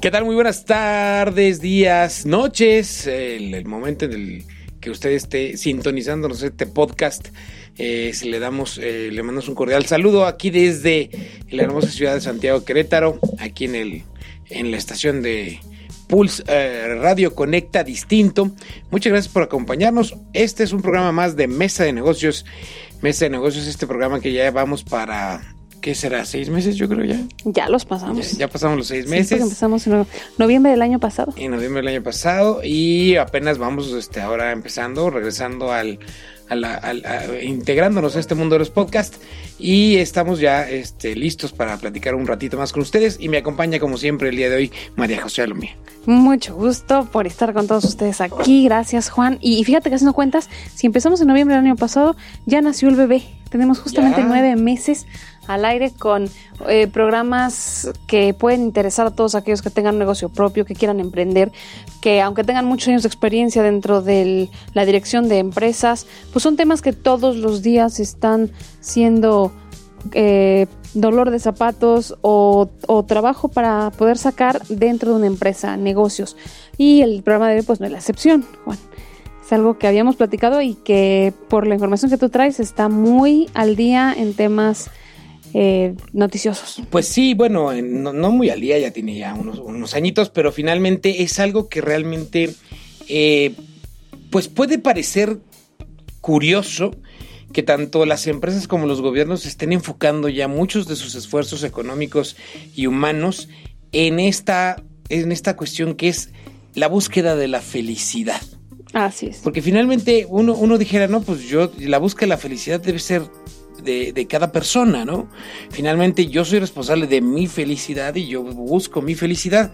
¿Qué tal? Muy buenas tardes, días, noches. El, momento en el que usted esté sintonizándonos este podcast. Eh, le damos, eh, le mandamos un cordial saludo aquí desde la hermosa ciudad de Santiago Querétaro, aquí en el, en la estación de Pulse eh, Radio Conecta Distinto. Muchas gracias por acompañarnos. Este es un programa más de Mesa de Negocios. Mesa de Negocios, este programa que ya vamos para ¿qué será? ¿Seis meses yo creo ya? Ya los pasamos. Ya, ya pasamos los seis meses. empezamos en no- noviembre del año pasado. en noviembre del año pasado y apenas vamos este, ahora empezando, regresando al, a la- integrándonos a este mundo de los podcasts y estamos ya este, listos para platicar un ratito más con ustedes y me acompaña como siempre el día de hoy María José Alomía. Mucho gusto por estar con todos ustedes aquí. Gracias, Juan. Y fíjate que haciendo cuentas, si empezamos en noviembre del año pasado, ya nació el bebé. Tenemos justamente Ya. nueve meses al aire con eh, programas que pueden interesar a todos aquellos que tengan un negocio propio, que quieran emprender, que aunque tengan muchos años de experiencia dentro de la dirección de empresas, pues son temas que todos los días están siendo eh, dolor de zapatos o, trabajo para poder sacar dentro de una empresa, negocios. Y el programa de hoy pues no es la excepción, Juan. Es algo que habíamos platicado y que por la información que tú traes está muy al día en temas eh, noticiosos. Pues sí, bueno, en- no, no muy al día, ya tiene ya unos, unos añitos, pero finalmente es algo que realmente eh, pues puede parecer curioso que tanto las empresas como los gobiernos estén enfocando ya muchos de sus esfuerzos económicos y humanos en esta, en esta cuestión que es la búsqueda de la felicidad. Así es. Porque finalmente uno, uno dijera, no, pues yo, la búsqueda de la felicidad debe ser de, cada persona, ¿no? Finalmente yo soy responsable de mi felicidad y yo busco mi felicidad.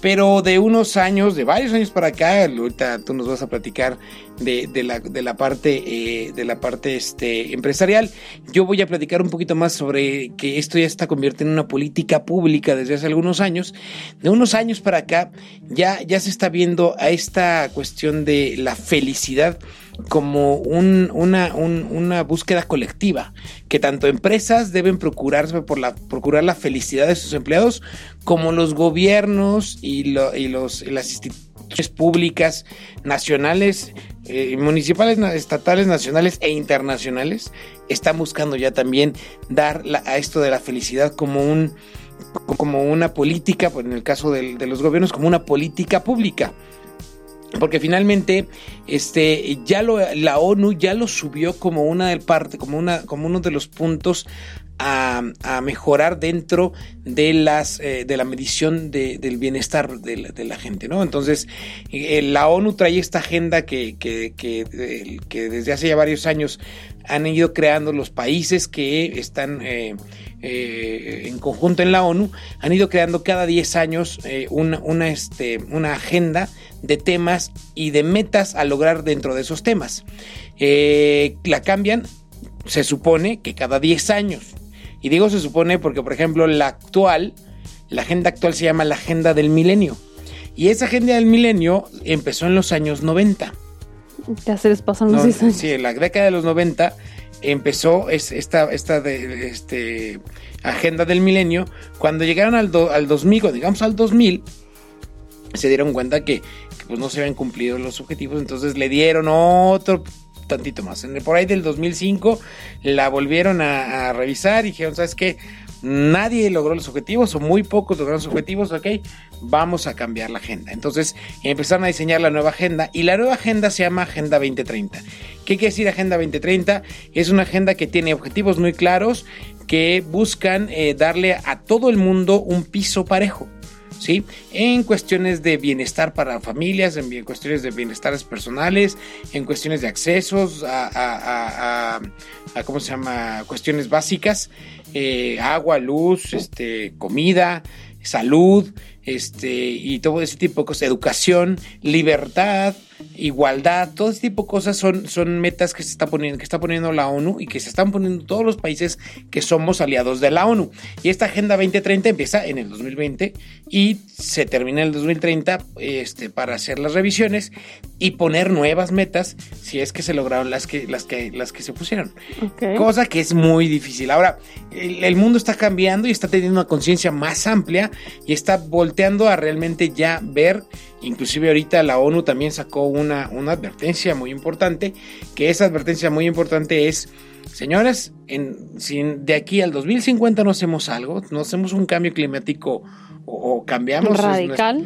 Pero de unos años, de varios años para acá, ahorita tú nos vas a platicar de, la, de la parte, eh, de la parte este, empresarial. Yo voy a platicar un poquito más sobre que esto ya está convirtiendo en una política pública desde hace algunos años. De unos años para acá ya, ya se está viendo a esta cuestión de la felicidad como un- una, un- una búsqueda colectiva, que tanto empresas deben procurarse por la, procurar la felicidad de sus empleados, como los gobiernos y, lo- y los, y las instituciones públicas, nacionales, eh, municipales, estatales, nacionales e internacionales, están buscando ya también dar la- a esto de la felicidad como un como una política, pues, en el caso del- de los gobiernos, como una política pública porque finalmente este ya lo la ONU ya lo subió como una del parte como una como uno de los puntos a, mejorar dentro de las eh, de la medición de- del bienestar de la, gente no entonces eh, la ONU trae esta agenda que que, que, desde hace ya varios años han ido creando los países que están eh, en conjunto en la ONU han ido creando cada 10 años una, una, este, una agenda de temas y de metas a lograr dentro de esos temas. La cambian, se supone que cada 10 años. Y digo se supone porque, por ejemplo, la actual, la agenda actual se llama la agenda del milenio. Y esa agenda del milenio empezó en los años 90. Ya se les pasan los No, 10 años. sí, en la década de los 90 empezó es- esta, esta de, este, agenda del milenio. Cuando llegaron al, do- al 2000, cuando llegamos al 2000, se dieron cuenta que, que, pues no se habían cumplido los objetivos, entonces le dieron otro tantito más. En por ahí del 2005 la volvieron a, a revisar y dijeron, ¿sabes qué? Nadie logró los objetivos o muy pocos lograron los objetivos, ok, vamos a cambiar la agenda. Entonces empezaron a diseñar la nueva agenda y la nueva agenda se llama Agenda 2030. ¿Qué quiere decir Agenda 2030? Es una agenda que tiene objetivos muy claros que buscan eh, darle a todo el mundo un piso parejo. ¿Sí? En cuestiones de bienestar para familias, en cuestiones de bienestares personales, en cuestiones de accesos a, ¿cómo se llama? Cuestiones básicas, eh, agua, luz, este, comida, salud, este, y todo ese tipo de cosas, educación, libertad, igualdad, todo ese tipo de cosas son, son metas que se está poniendo, que está poniendo la ONU y que se están poniendo todos los países que somos aliados de la ONU. Y esta Agenda 2030 empieza en el 2020 y se termina el 2030 este, para hacer las revisiones y poner nuevas metas si es que se lograron las que, las que, las que se pusieron. Cosa que es muy difícil. Ahora, el, el mundo está cambiando y está teniendo una conciencia más amplia y está volteando a realmente ya ver, inclusive ahorita la ONU también sacó una, una advertencia muy importante, que esa advertencia muy importante es, señores, en, si de aquí al 2050 no hacemos algo, no hacemos un cambio climático o, o cambiamos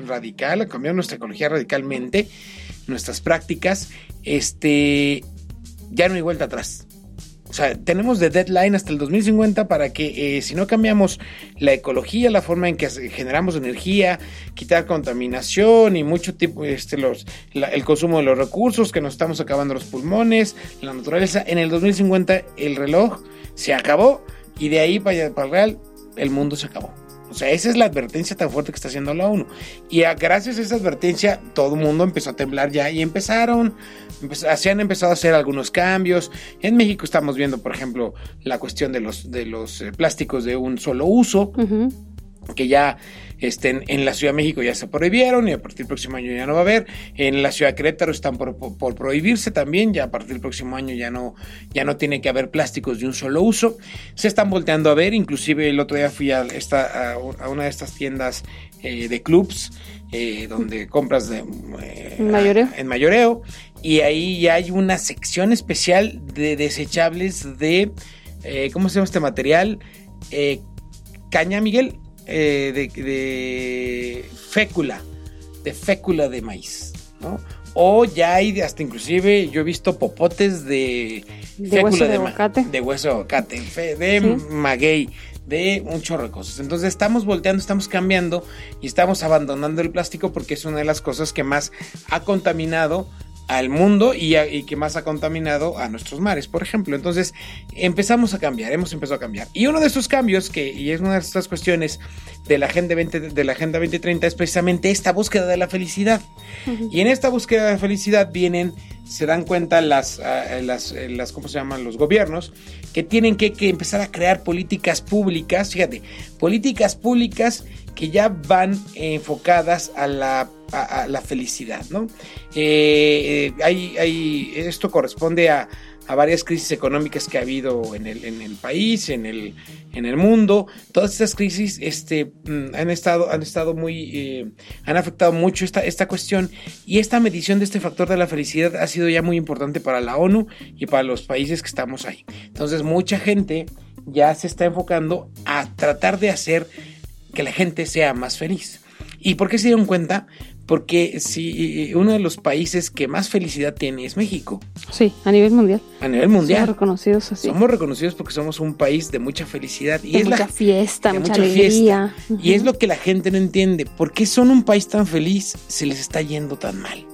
Radical. cambiamos nuestra ecología radicalmente, nuestras prácticas, este, ya no hay vuelta atrás. O sea, tenemos de deadline hasta el 2050 para que eh, si no cambiamos la ecología, la forma en que generamos energía, quitar contaminación y mucho tipo, este, los, la- el consumo de los recursos, que nos estamos acabando los pulmones, la naturaleza, en el 2050 el reloj se acabó y de ahí para, para el real el mundo se acabó. O sea, esa es la advertencia tan fuerte que está haciendo la ONU. Y a- gracias a esa advertencia, todo el mundo empezó a temblar ya y empezaron, empe- se han empezado a hacer algunos cambios. En México estamos viendo, por ejemplo, la cuestión de los, de los eh, plásticos de un solo uso, que ya este, en, la Ciudad de México ya se prohibieron y a partir del próximo año ya no va a haber. En la Ciudad de Querétaro están por, por- por prohibirse también, ya a partir del próximo año ya no, ya no tiene que haber plásticos de un solo uso. Se están volteando a ver, inclusive el otro día fui a, esta, a, una de estas tiendas eh, de clubs. eh, donde compras de, eh, ¿En mayoreo? en mayoreo y ahí ya hay una sección especial de desechables de eh, ¿cómo se llama este material? Caña, Miguel, eh, de, de fécula, de fécula de maíz, ¿no? O ya hay hasta inclusive, yo he visto popotes de, De hueso de aguacate. de hueso de aguacate, de Sí. maguey, de un chorro de cosas. Entonces estamos volteando, estamos cambiando y estamos abandonando el plástico porque es una de las cosas que más ha contaminado al mundo y, a- y que más ha contaminado a nuestros mares, por ejemplo. Entonces empezamos a cambiar, hemos empezado a cambiar. Y uno de esos cambios, que y es una de estas cuestiones de la Agenda 20, de la Agenda 2030, es precisamente esta búsqueda de la felicidad. Y en esta búsqueda de felicidad vienen, se dan cuenta las, ah, las, eh, las ¿cómo se llaman? Los gobiernos, que tienen que, que empezar a crear políticas públicas, fíjate, políticas públicas que ya van enfocadas a la, a, la felicidad, ¿no? Eh, hay, esto corresponde a, a varias crisis económicas que ha habido en el, en el país, en el, en el mundo. Todas estas crisis este, mm, han, estado, han estado muy, eh, han afectado mucho esta, esta cuestión y esta medición de este factor de la felicidad ha sido ya muy importante para la ONU y para los países que estamos ahí. Entonces mucha gente ya se está enfocando a tratar de hacer que la gente sea más feliz. ¿Y por qué se dieron cuenta? Porque si uno de los países que más felicidad tiene es México, Sí, a nivel mundial. a nivel Somos mundial. reconocidos así. Somos reconocidos porque somos un país de mucha felicidad y de es mucha la fiesta, de mucha, mucha alegría. Y es lo que la gente no entiende. ¿Por qué son un país tan feliz se les está yendo tan mal?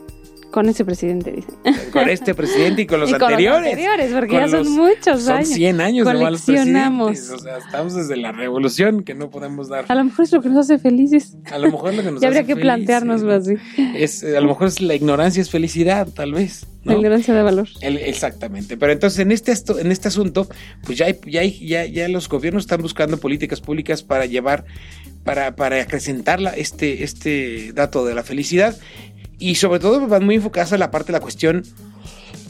Con ese presidente, dice. Con este presidente y con los y con anteriores. los anteriores, porque Con ya son muchos Son años. 100 años de Coleccionamos. presidentes. O sea, estamos desde la revolución que no podemos dar. A lo mejor es lo que nos hace felices. A lo mejor lo que nos Ya habría hace que felices, planteárnoslo ¿no? así. Es, eh, a lo mejor es la ignorancia es felicidad, tal vez. La ¿no? ignorancia de valor. El- exactamente. Pero entonces en este, asto- en este asunto, pues ya, hay- ya, hay- ya, ya los gobiernos están buscando políticas públicas para llevar, para, para acrecentar la- este, este dato de la felicidad. Y sobre todo van muy enfocadas a la parte de la cuestión,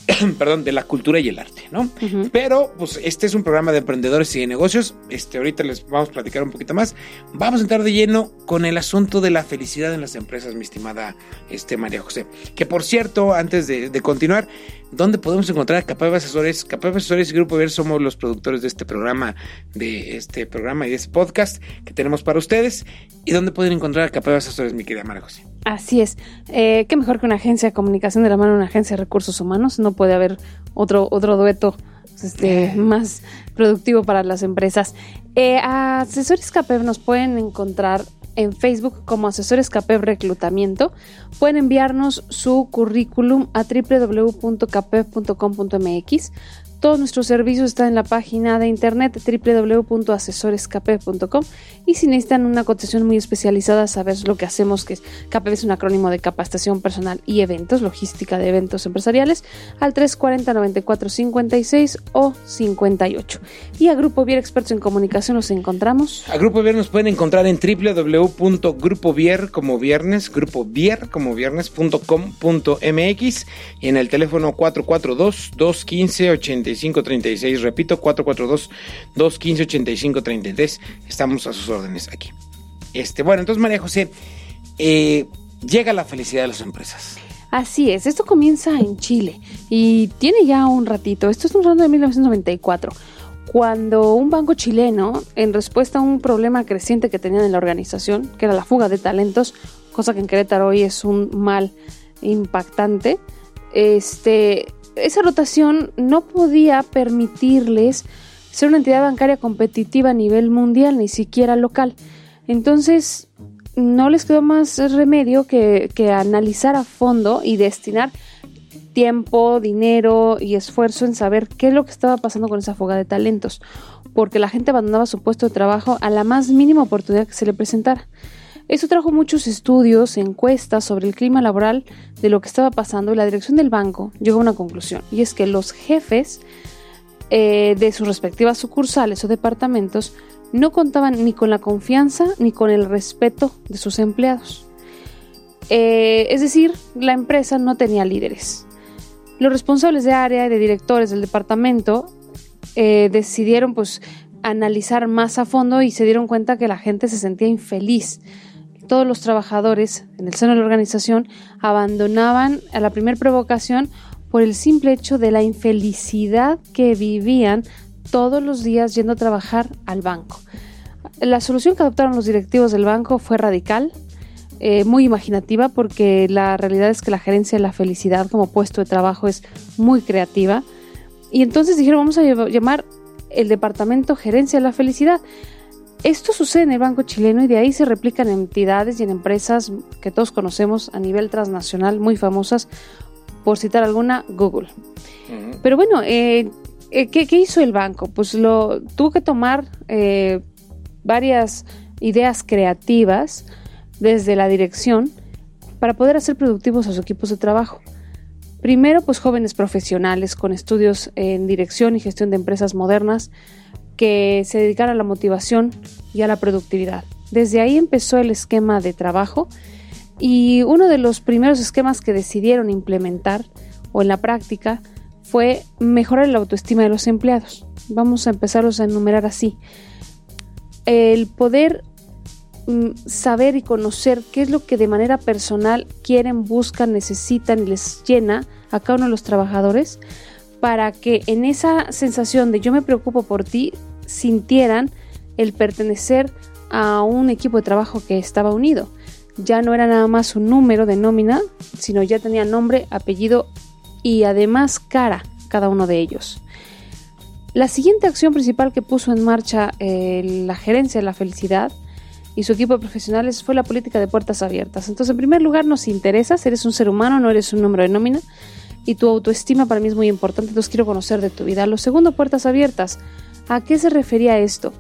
perdón, de la cultura y el arte, ¿no? Pero, pues, este es un programa de emprendedores y de negocios. Este, ahorita les vamos a platicar un poquito más. Vamos a entrar de lleno con el asunto de la felicidad en las empresas, mi estimada este, María José. Que por cierto, antes de, de continuar, ¿dónde podemos encontrar a Capab Asesores? Capab Asesores y Grupo Ver somos los productores de este programa, de este programa y de este podcast que tenemos para ustedes. ¿Y dónde pueden encontrar a Capab Asesores, mi querida José? Así es. Eh, qué mejor que una agencia de comunicación de la mano de una agencia de recursos humanos. No puede haber otro, otro dueto este, más productivo para las empresas. Eh, asesores CAPEV nos pueden encontrar en Facebook como Asesores CAPEV Reclutamiento. Pueden enviarnos su currículum a www.capev.com.mx. Todos nuestros servicios están en la página de internet www.asesorescapev.com y si necesitan una cotización muy especializada, saber lo que hacemos, que es CAPEV es un acrónimo de capacitación personal y eventos, logística de eventos empresariales, al 340 94 56 o 58. Y a Grupo Vier Expertos en Comunicación nos encontramos. A Grupo Vier nos pueden encontrar en www.grupovier como viernes, grupo Vier como viernes.com.mx y en el teléfono 442 215 80 8536. Repito, 442-215-8533. Estamos a sus órdenes aquí. Este, bueno, entonces María José, eh, llega la felicidad de las empresas. Así es, esto comienza en Chile y tiene ya un ratito. Esto es un rato de 1994 cuando un banco chileno, en respuesta a un problema creciente que tenían en la organización, que era la fuga de talentos, cosa que en Querétaro hoy es un mal impactante, este, esa rotación no podía permitirles ser una entidad bancaria competitiva a nivel mundial, ni siquiera local. Entonces, no les quedó más remedio que, analizar a fondo y destinar tiempo, dinero y esfuerzo en saber qué es lo que estaba pasando con esa fuga de talentos, porque la gente abandonaba su puesto de trabajo a la más mínima oportunidad que se le presentara. Eso trajo muchos estudios, encuestas sobre el clima laboral de lo que estaba pasando y la dirección del banco llegó a una conclusión, y es que los jefes eh, de sus respectivas sucursales o departamentos no contaban ni con la confianza ni con el respeto de sus empleados. Eh, es decir, la empresa no tenía líderes. Los responsables de área y de directores del departamento eh, decidieron pues analizar más a fondo y se dieron cuenta que la gente se sentía infeliz todos los trabajadores en el seno de la organización abandonaban a la primera provocación por el simple hecho de la infelicidad que vivían todos los días yendo a trabajar al banco. La solución que adoptaron los directivos del banco fue radical, eh, muy imaginativa, porque la realidad es que la gerencia de la felicidad como puesto de trabajo es muy creativa. Y entonces dijeron, vamos a llamar el departamento gerencia de la felicidad. Esto sucede en el Banco Chileno y de ahí se replican en entidades y en empresas que todos conocemos a nivel transnacional, muy famosas, por citar alguna, Google. Pero bueno, eh, eh, ¿qué, hizo el banco? Pues lo tuvo que tomar eh, varias ideas creativas desde la dirección para poder hacer productivos a sus equipos de trabajo. Primero, pues jóvenes profesionales con estudios en dirección y gestión de empresas modernas, que se dedicara a la motivación y a la productividad. Desde ahí empezó el esquema de trabajo y uno de los primeros esquemas que decidieron implementar o en la práctica fue mejorar la autoestima de los empleados. Vamos a empezarlos a enumerar así. El poder mm, saber y conocer qué es lo que de manera personal quieren, buscan, necesitan y les llena a cada uno de los trabajadores para que en esa sensación de yo me preocupo por ti sintieran el pertenecer a un equipo de trabajo que estaba unido. Ya no era nada más un número de nómina, sino ya tenía nombre, apellido y además cara cada uno de ellos. La siguiente acción principal que puso en marcha eh, la gerencia de la felicidad y su equipo de profesionales fue la política de puertas abiertas. Entonces, en primer lugar, nos interesa, eres un ser humano, no eres un número de nómina, y tu autoestima para mí es muy importante, entonces quiero conocer de tu vida. Lo segundo, puertas abiertas. ¿A qué se refería esto?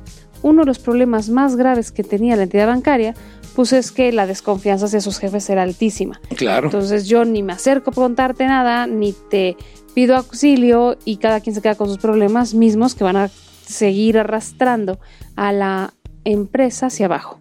Uno de los problemas más graves que tenía la entidad bancaria pues es que la desconfianza hacia sus jefes era altísima. Claro. Entonces yo ni me acerco a contarte nada, ni te pido auxilio y cada quien se queda con sus problemas mismos que van a seguir arrastrando a la empresa hacia abajo.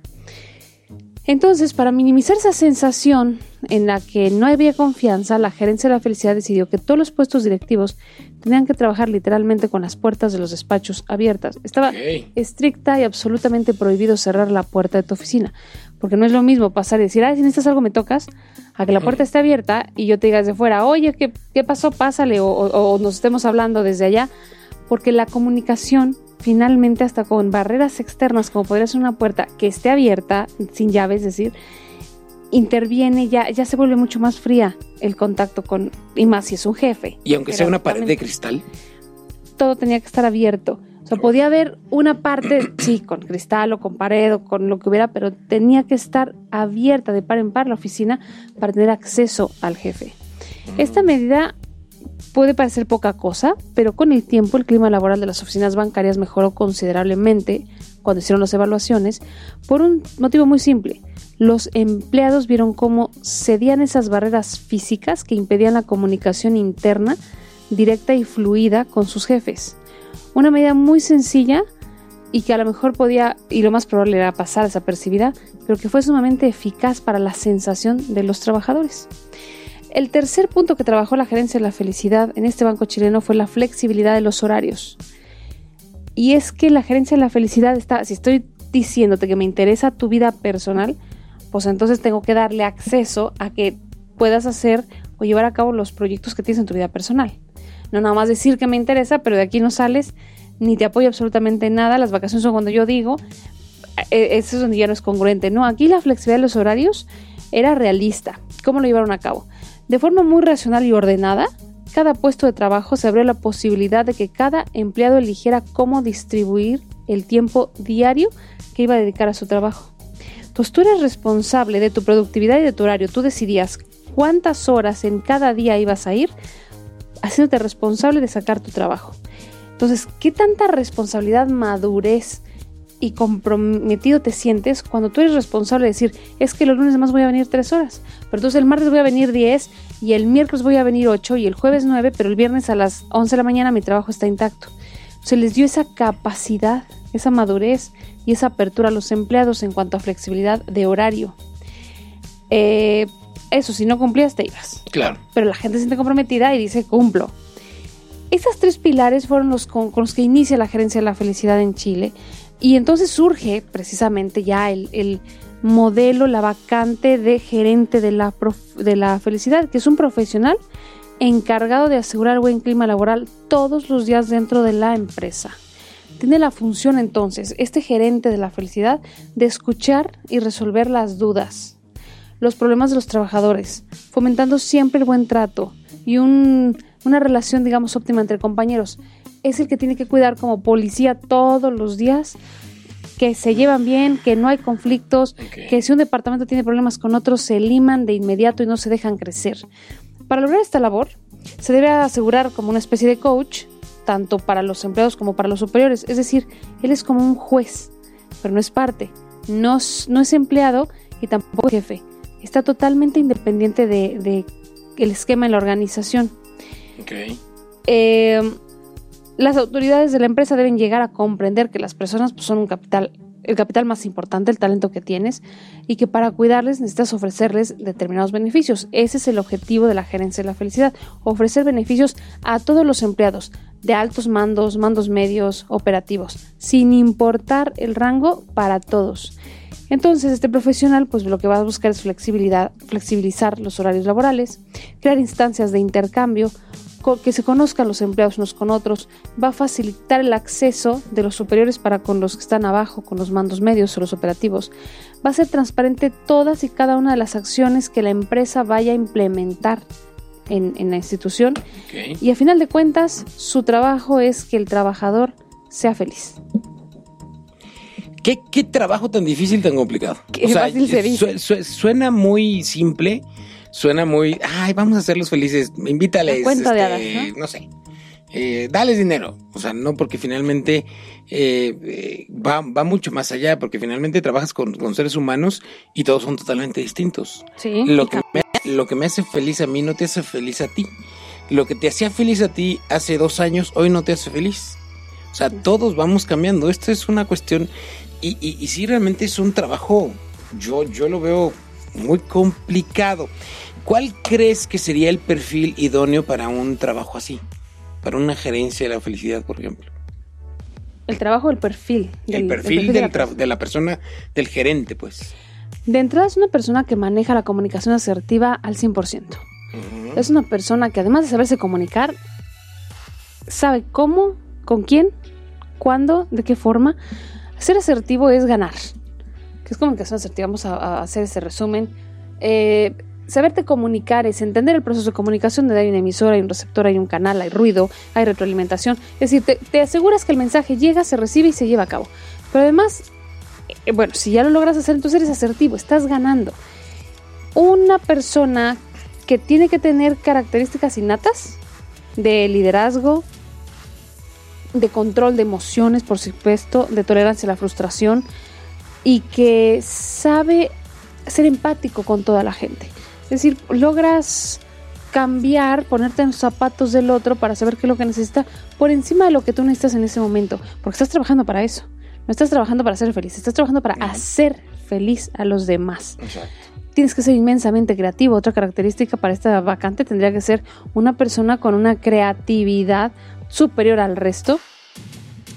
Entonces, para minimizar esa sensación en la que no había confianza, la gerencia de la felicidad decidió que todos los puestos directivos tenían que trabajar literalmente con las puertas de los despachos abiertas. Estaba estricta y absolutamente prohibido cerrar la puerta de tu oficina, porque no es lo mismo pasar y decir, ay, si necesitas algo me tocas, a que la puerta esté abierta y yo te diga desde fuera, oye, ¿qué, qué pasó? Pásale, o nos estemos hablando desde allá, porque la comunicación finalmente hasta con barreras externas, como podría ser una puerta que esté abierta, sin llave, es decir, interviene, ya, ya se vuelve mucho más fría el contacto con, y más si es un jefe. Y aunque sea una pared de cristal. Todo tenía que estar abierto. sea, podía haber una parte, sí, con cristal o con pared o con lo que hubiera, pero tenía que estar abierta de par en par la oficina para tener acceso al jefe. Esta medida puede parecer poca cosa, pero con el tiempo el clima laboral de las oficinas bancarias mejoró considerablemente cuando hicieron las evaluaciones por un motivo muy simple. Los empleados vieron cómo cedían esas barreras físicas que impedían la comunicación interna directa y fluida con sus jefes. Una medida muy sencilla y que a lo mejor podía, y lo más probable era pasar desapercibida, pero que fue sumamente eficaz para la sensación de los trabajadores. El tercer punto que trabajó la gerencia de la felicidad en este banco chileno fue la flexibilidad de los horarios. Y es que la gerencia de la felicidad está, si estoy diciéndote que me interesa tu vida personal, pues entonces tengo que darle acceso a que puedas hacer o llevar a cabo los proyectos que tienes en tu vida personal. No nada más decir que me interesa, pero de aquí no sales, ni te apoyo absolutamente nada. Las vacaciones son cuando yo digo, eh, eso es donde ya no es congruente. No, aquí la flexibilidad de los horarios era realista. ¿Cómo lo llevaron a cabo? De forma muy racional y ordenada, cada puesto de trabajo se abrió la posibilidad de que cada empleado eligiera cómo distribuir el tiempo diario que iba a dedicar a su trabajo. Pues tú eres responsable de tu productividad y de tu horario. Tú decidías cuántas horas en cada día ibas a ir haciéndote responsable de sacar tu trabajo. Entonces, ¿qué tanta responsabilidad, madurez y comprometido te sientes cuando tú eres responsable de decir, es que los lunes más voy a venir tres horas, pero entonces el martes voy a venir diez y el miércoles voy a venir ocho y el jueves nueve, pero el viernes a las once de la mañana mi trabajo está intacto. Se les dio esa capacidad, esa madurez y esa apertura a los empleados en cuanto a flexibilidad de horario. Eh, eso, si no cumplías, te ibas. Claro. Pero la gente se siente comprometida y dice, cumplo. Estos tres pilares fueron los con, los que inicia la gerencia de la felicidad en Chile. Y entonces surge precisamente ya el, modelo, la vacante de gerente de la, de la felicidad, que es un profesional encargado de asegurar buen clima laboral todos los días dentro de la empresa. Tiene la función entonces, este gerente de la felicidad, de escuchar y resolver las dudas, los problemas de los trabajadores, fomentando siempre el buen trato y una relación, digamos, óptima entre compañeros. Es el que tiene que cuidar como policía todos los días que se llevan bien, que no hay conflictos, que si un departamento tiene problemas con otro, se liman de inmediato y no se dejan crecer. Para lograr esta labor, se debe asegurar como una especie de coach, tanto para los empleados como para los superiores. Es decir, él es como un juez, pero no es parte, no, no es empleado y tampoco jefe está totalmente independiente de, el esquema en la organización. Eh, las autoridades de la empresa deben llegar a comprender que las personas pues, son un capital, el capital más importante, el talento que tienes, y que para cuidarles necesitas ofrecerles determinados beneficios. Ese es el objetivo de la gerencia de la felicidad, ofrecer beneficios a todos los empleados, de altos mandos, mandos medios, operativos, sin importar el rango para todos. Entonces, este profesional, pues lo que va a buscar es flexibilidad, flexibilizar los horarios laborales, crear instancias de intercambio, que se conozcan los empleados unos con otros, va a facilitar el acceso de los superiores para con los que están abajo, con los mandos medios o los operativos, va a ser transparente todas y cada una de las acciones que la empresa vaya a implementar en, la institución y a final de cuentas su trabajo es que el trabajador sea feliz. ¿Qué, trabajo tan difícil, tan complicado? Qué fácil se dice. suena muy simple, suena muy, ay, vamos a hacerlos felices, invítales. Cuenta de este, ¿no? sé. Eh, dales dinero. O sea, no porque finalmente eh, eh, va, va, mucho más allá, porque finalmente trabajas con, seres humanos y todos son totalmente distintos. Sí. Lo que, me, lo que me hace feliz a mí no te hace feliz a ti. Lo que te hacía feliz a ti hace dos años, hoy no te hace feliz. O sea, todos vamos cambiando. Esto es una cuestión y, y, sí, realmente es un trabajo, yo, yo lo veo muy complicado. ¿Cuál crees que sería el perfil idóneo para un trabajo así? Para una gerencia de la felicidad, por ejemplo. El trabajo, el perfil. el perfil, de, la persona, del gerente, pues. De entrada es una persona que maneja la comunicación asertiva al 100%. Es una persona que además de saberse comunicar, sabe cómo, con quién, cuándo, de qué forma ser asertivo es ganar. Que es comunicación asertiva. Vamos a, hacer ese resumen. Eh, saberte comunicar es entender el proceso de comunicación, de hay una emisora, hay un receptor, hay un canal, hay ruido, hay retroalimentación. Es decir, te, aseguras que el mensaje llega, se recibe y se lleva a cabo. Pero además, eh, bueno, si ya lo logras hacer, entonces eres asertivo, estás ganando. Una persona que tiene que tener características innatas de liderazgo, de control de emociones, por supuesto, de tolerancia a la frustración y que sabe ser empático con toda la gente. Es decir, logras cambiar, ponerte en los zapatos del otro para saber qué es lo que necesita por encima de lo que tú necesitas en ese momento, porque estás trabajando para eso. No estás trabajando para ser feliz, estás trabajando para hacer feliz a los demás. Tienes que ser inmensamente creativo. Otra característica para esta vacante tendría que ser una persona con una creatividad superior al resto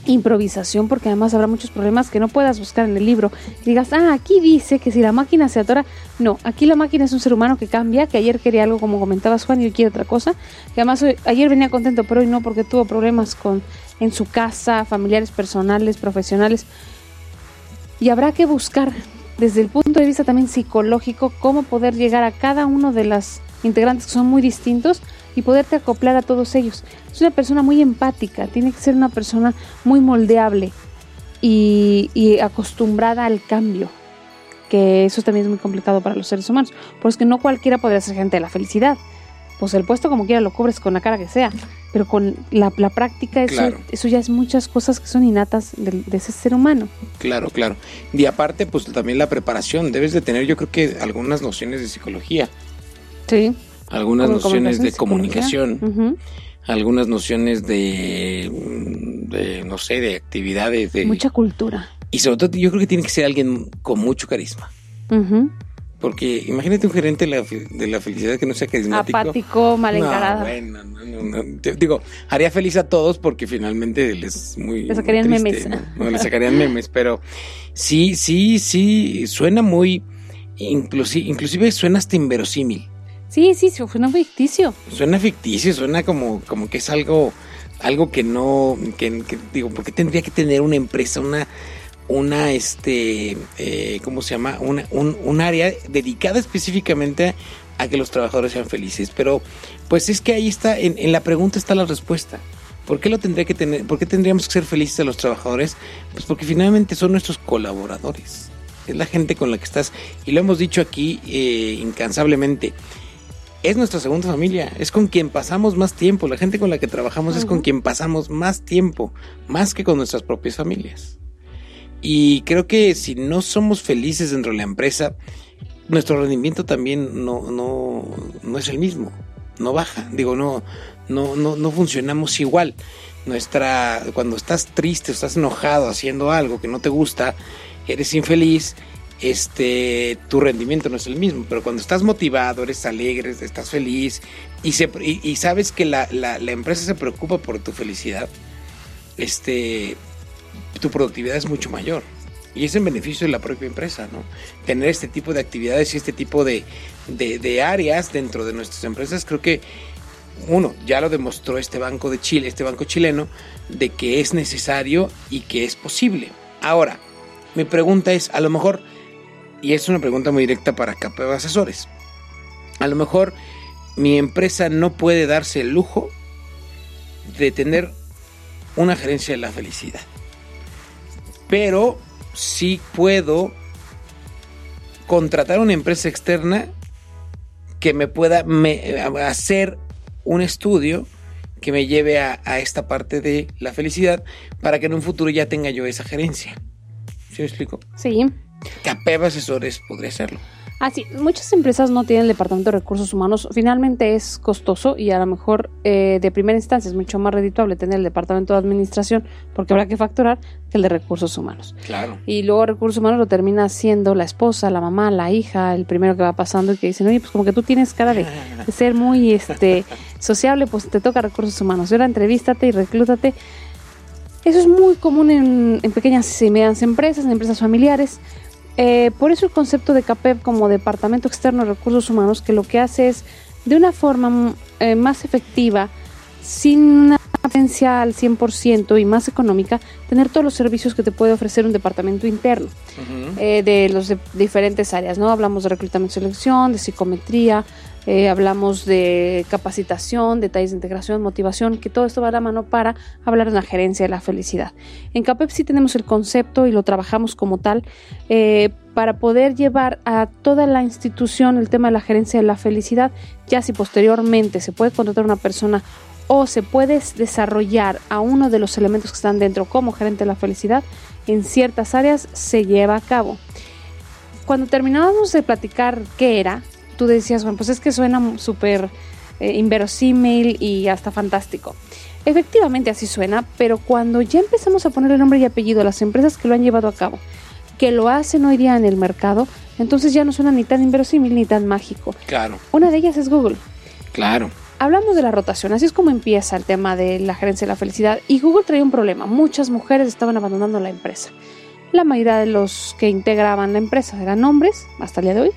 improvisación porque además habrá muchos problemas que no puedas buscar en el libro. Digas, ah, aquí dice que si la máquina se atora, no, aquí la máquina es un ser humano que cambia, que ayer quería algo como comentabas Juan y hoy quiere otra cosa, que además ayer venía contento pero hoy no porque tuvo problemas con en su casa, familiares personales, profesionales. Y habrá que buscar desde el punto de vista también psicológico cómo poder llegar a cada uno de las integrantes que son muy distintos y poderte acoplar a todos ellos. Es una persona muy empática, tiene que ser una persona muy moldeable y, acostumbrada al cambio, que eso también es muy complicado para los seres humanos, porque que no cualquiera podría ser gente de la felicidad. Pues el puesto como quiera lo cubres con la cara que sea, pero con la, práctica eso, eso ya es muchas cosas que son innatas de, de, ese ser humano. Claro, claro. Y aparte, pues también la preparación, debes de tener yo creo que algunas nociones de psicología. Sí algunas nociones de comunicación, algunas nociones de, de, no sé, de actividades. De, Mucha cultura. Y sobre todo yo creo que tiene que ser alguien con mucho carisma. Porque imagínate un gerente de la, felicidad que no sea carismático. Apático, mal encarado. digo, haría feliz a todos porque finalmente les muy. Le sacarían memes. ¿no? le sacarían memes, pero sí, sí, sí, suena muy. Inclusive, inclusive suena hasta inverosímil. Sí, sí, suena ficticio. Suena ficticio, suena como, como que es algo, algo que no, que, digo, porque tendría que tener una empresa, una, una, este, eh, ¿cómo se llama? Una, un, un área dedicada específicamente a que los trabajadores sean felices. Pero, pues es que ahí está, en, en la pregunta está la respuesta. ¿Por qué lo tendría que tener? ¿Por qué tendríamos que ser felices a los trabajadores? Pues porque finalmente son nuestros colaboradores. Es la gente con la que estás. Y lo hemos dicho aquí eh, incansablemente es nuestra segunda familia, es con quien pasamos más tiempo, la gente con la que trabajamos es con quien pasamos más tiempo, más que con nuestras propias familias. Y creo que si no somos felices dentro de la empresa, nuestro rendimiento también no, no, no es el mismo, no baja, digo, no, no, no, no funcionamos igual. Nuestra, cuando estás triste, estás enojado haciendo algo que no te gusta, eres infeliz, este, tu rendimiento no es el mismo, pero cuando estás motivado, eres alegre, estás feliz y, se, y, sabes que la, la, empresa se preocupa por tu felicidad, este, tu productividad es mucho mayor. Y es en beneficio de la propia empresa, ¿no? Tener este tipo de actividades y este tipo de, de, de áreas dentro de nuestras empresas, creo que uno, ya lo demostró este banco de Chile, este banco chileno, de que es necesario y que es posible. Ahora, mi pregunta es, a lo mejor y es una pregunta muy directa para Capeo Asesores. A lo mejor mi empresa no puede darse el lujo de tener una gerencia de la felicidad. Pero sí puedo contratar una empresa externa que me pueda hacer un estudio que me lleve a, a, esta parte de la felicidad para que en un futuro ya tenga yo esa gerencia. ¿Sí me explico? Sí. Capeva Asesores podría hacerlo. Así, ah, muchas empresas no tienen el departamento de recursos humanos. Finalmente es costoso y a lo mejor eh, de primera instancia es mucho más redituable tener el departamento de administración porque habrá que facturar que el de recursos humanos. Claro. Y luego recursos humanos lo termina siendo la esposa, la mamá, la hija, el primero que va pasando y que dicen, oye, pues como que tú tienes cara de, ser muy este sociable, pues te toca recursos humanos. Y ahora entrevístate y reclútate. Eso es muy común en, en pequeñas y medianas empresas, en empresas familiares. Eh, por eso el concepto de CAPEP como Departamento Externo de Recursos Humanos, que lo que hace es, de una forma eh, más efectiva, sin una potencia al 100% y más económica, tener todos los servicios que te puede ofrecer un departamento interno eh, de los de diferentes áreas, ¿no? Hablamos de reclutamiento y selección, de psicometría, eh, hablamos de capacitación, detalles de integración, motivación, que todo esto va a la mano para hablar de la gerencia de la felicidad. En CAPEP sí tenemos el concepto y lo trabajamos como tal eh, para poder llevar a toda la institución el tema de la gerencia de la felicidad, ya si posteriormente se puede contratar una persona o se puede desarrollar a uno de los elementos que están dentro como gerente de la felicidad, en ciertas áreas se lleva a cabo. Cuando terminábamos de platicar qué era, tú decías, bueno, pues es que suena súper eh, inverosímil y hasta fantástico. Efectivamente así suena, pero cuando ya empezamos a ponerle nombre y apellido a las empresas que lo han llevado a cabo, que lo hacen hoy día en el mercado, entonces ya no suena ni tan inverosímil ni tan mágico. Claro. Una de ellas es Google. Claro. Hablamos de la rotación, así es como empieza el tema de la gerencia de la felicidad y Google traía un problema, muchas mujeres estaban abandonando la empresa. La mayoría de los que integraban la empresa eran hombres, hasta el día de hoy,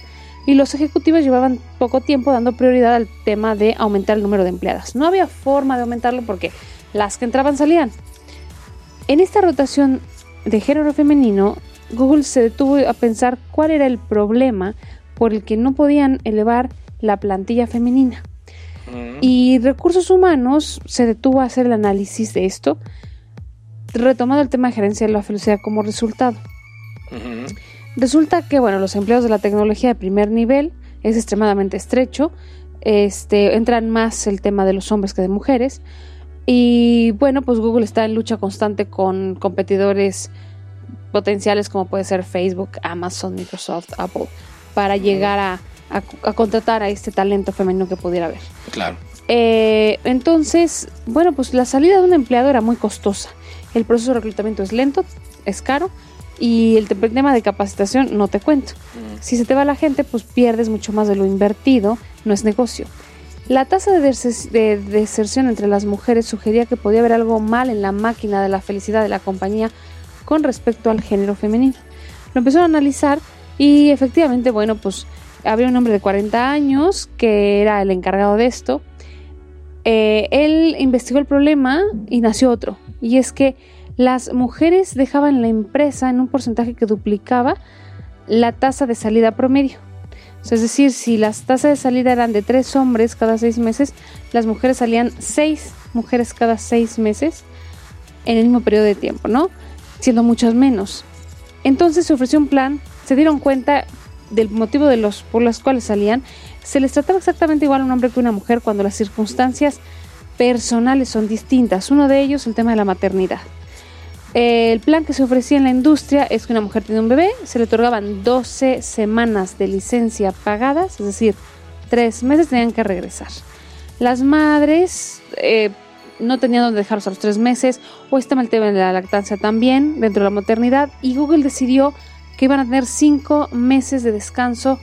y los ejecutivos llevaban poco tiempo dando prioridad al tema de aumentar el número de empleadas. No había forma de aumentarlo porque las que entraban salían. En esta rotación de género femenino, Google se detuvo a pensar cuál era el problema por el que no podían elevar la plantilla femenina. Mm. Y recursos humanos se detuvo a hacer el análisis de esto, retomando el tema de gerencia de la felicidad como resultado. Resulta que, bueno, los empleos de la tecnología de primer nivel es extremadamente estrecho. Este, entran más el tema de los hombres que de mujeres. Y bueno, pues Google está en lucha constante con competidores potenciales como puede ser Facebook, Amazon, Microsoft, Apple, para llegar a, contratar a este talento femenino que pudiera haber. Claro. Eh, entonces, bueno, pues la salida de un empleado era muy costosa. El proceso de reclutamiento es lento, es caro y el tema de capacitación no te cuento. Mm. Si se te va la gente, pues pierdes mucho más de lo invertido, no es negocio. La tasa de, de, deserción entre las mujeres sugería que podía haber algo mal en la máquina de la felicidad de la compañía con respecto al género femenino. Lo empezó a analizar y efectivamente, bueno, pues había un hombre de 40 años que era el encargado de esto. Eh, él investigó el problema y nació otro. Y es que las mujeres dejaban la empresa en un porcentaje que duplicaba la tasa de salida promedio. es decir, si las tasas de salida eran de tres hombres cada seis meses, las mujeres salían seis mujeres cada seis meses en el mismo periodo de tiempo, ¿no? Siendo muchas menos. Entonces se ofreció un plan, se dieron cuenta del motivo de los por los cuales salían, se les trataba exactamente igual a un hombre que una mujer cuando las circunstancias personales son distintas. Uno de ellos el tema de la maternidad. El plan que se ofrecía en la industria es que una mujer tiene un bebé, se le otorgaban 12 semanas de licencia pagadas, es decir, tres meses tenían que regresar. Las madres eh, no tenían donde dejarlos a los tres meses, o estaba el tema de la lactancia también dentro de la maternidad, y Google decidió que iban a tener cinco meses de descanso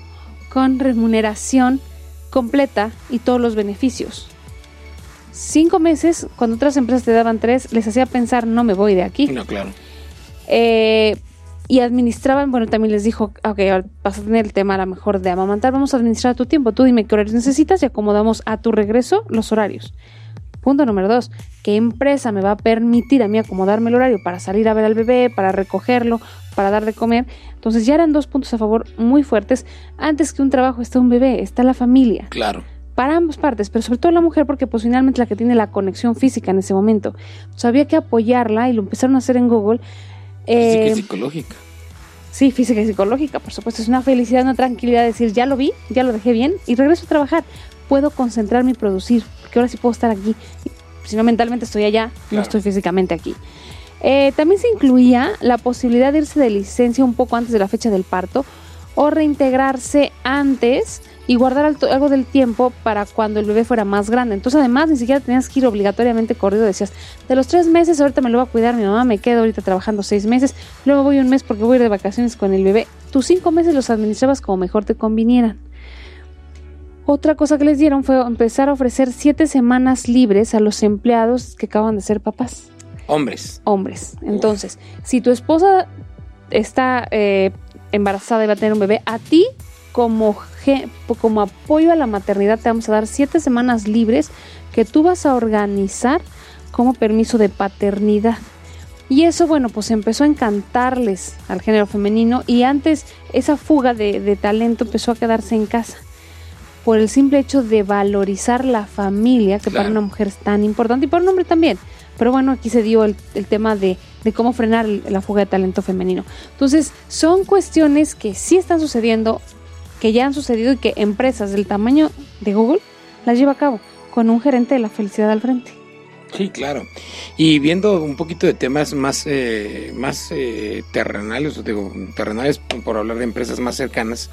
con remuneración completa y todos los beneficios cinco meses, cuando otras empresas te daban tres, les hacía pensar, no me voy de aquí. No, claro. Eh, y administraban, bueno, también les dijo, ok, vas a tener el tema a lo mejor de amamantar, vamos a administrar tu tiempo, tú dime qué horarios necesitas y acomodamos a tu regreso los horarios. Punto número dos, ¿qué empresa me va a permitir a mí acomodarme el horario para salir a ver al bebé, para recogerlo, para dar de comer? Entonces ya eran dos puntos a favor muy fuertes. Antes que un trabajo está un bebé, está la familia. Claro para ambas partes, pero sobre todo la mujer porque pues finalmente la que tiene la conexión física en ese momento. Entonces había que apoyarla y lo empezaron a hacer en Google. física y eh, psicológica. Sí, física y psicológica, por supuesto. Es una felicidad, una tranquilidad decir, ya lo vi, ya lo dejé bien y regreso a trabajar. Puedo concentrarme y producir, porque ahora sí puedo estar aquí. Si no mentalmente estoy allá, no estoy físicamente aquí. Eh, también se incluía la posibilidad de irse de licencia un poco antes de la fecha del parto o reintegrarse antes y guardar algo del tiempo para cuando el bebé fuera más grande. Entonces, además, ni siquiera tenías que ir obligatoriamente corrido. Decías, de los tres meses, ahorita me lo va a cuidar mi mamá, me quedo ahorita trabajando seis meses, luego voy un mes porque voy a ir de vacaciones con el bebé. Tus cinco meses los administrabas como mejor te convinieran. Otra cosa que les dieron fue empezar a ofrecer siete semanas libres a los empleados que acaban de ser papás. Hombres. Hombres. Entonces, si tu esposa está eh, embarazada y va a tener un bebé, a ti como, como apoyo a la maternidad te vamos a dar siete semanas libres que tú vas a organizar como permiso de paternidad. Y eso, bueno, pues empezó a encantarles al género femenino y antes esa fuga de, talento empezó a quedarse en casa por el simple hecho de valorizar la familia, que para una mujer es tan importante y para un hombre también. Pero bueno, aquí se dio el, tema de, de, cómo frenar la fuga de talento femenino. Entonces, son cuestiones que sí están sucediendo, que ya han sucedido y que empresas del tamaño de Google las lleva a cabo con un gerente de la felicidad al frente. Sí, claro. Y viendo un poquito de temas más, eh, más eh, terrenales, digo, terrenales por hablar de empresas más cercanas,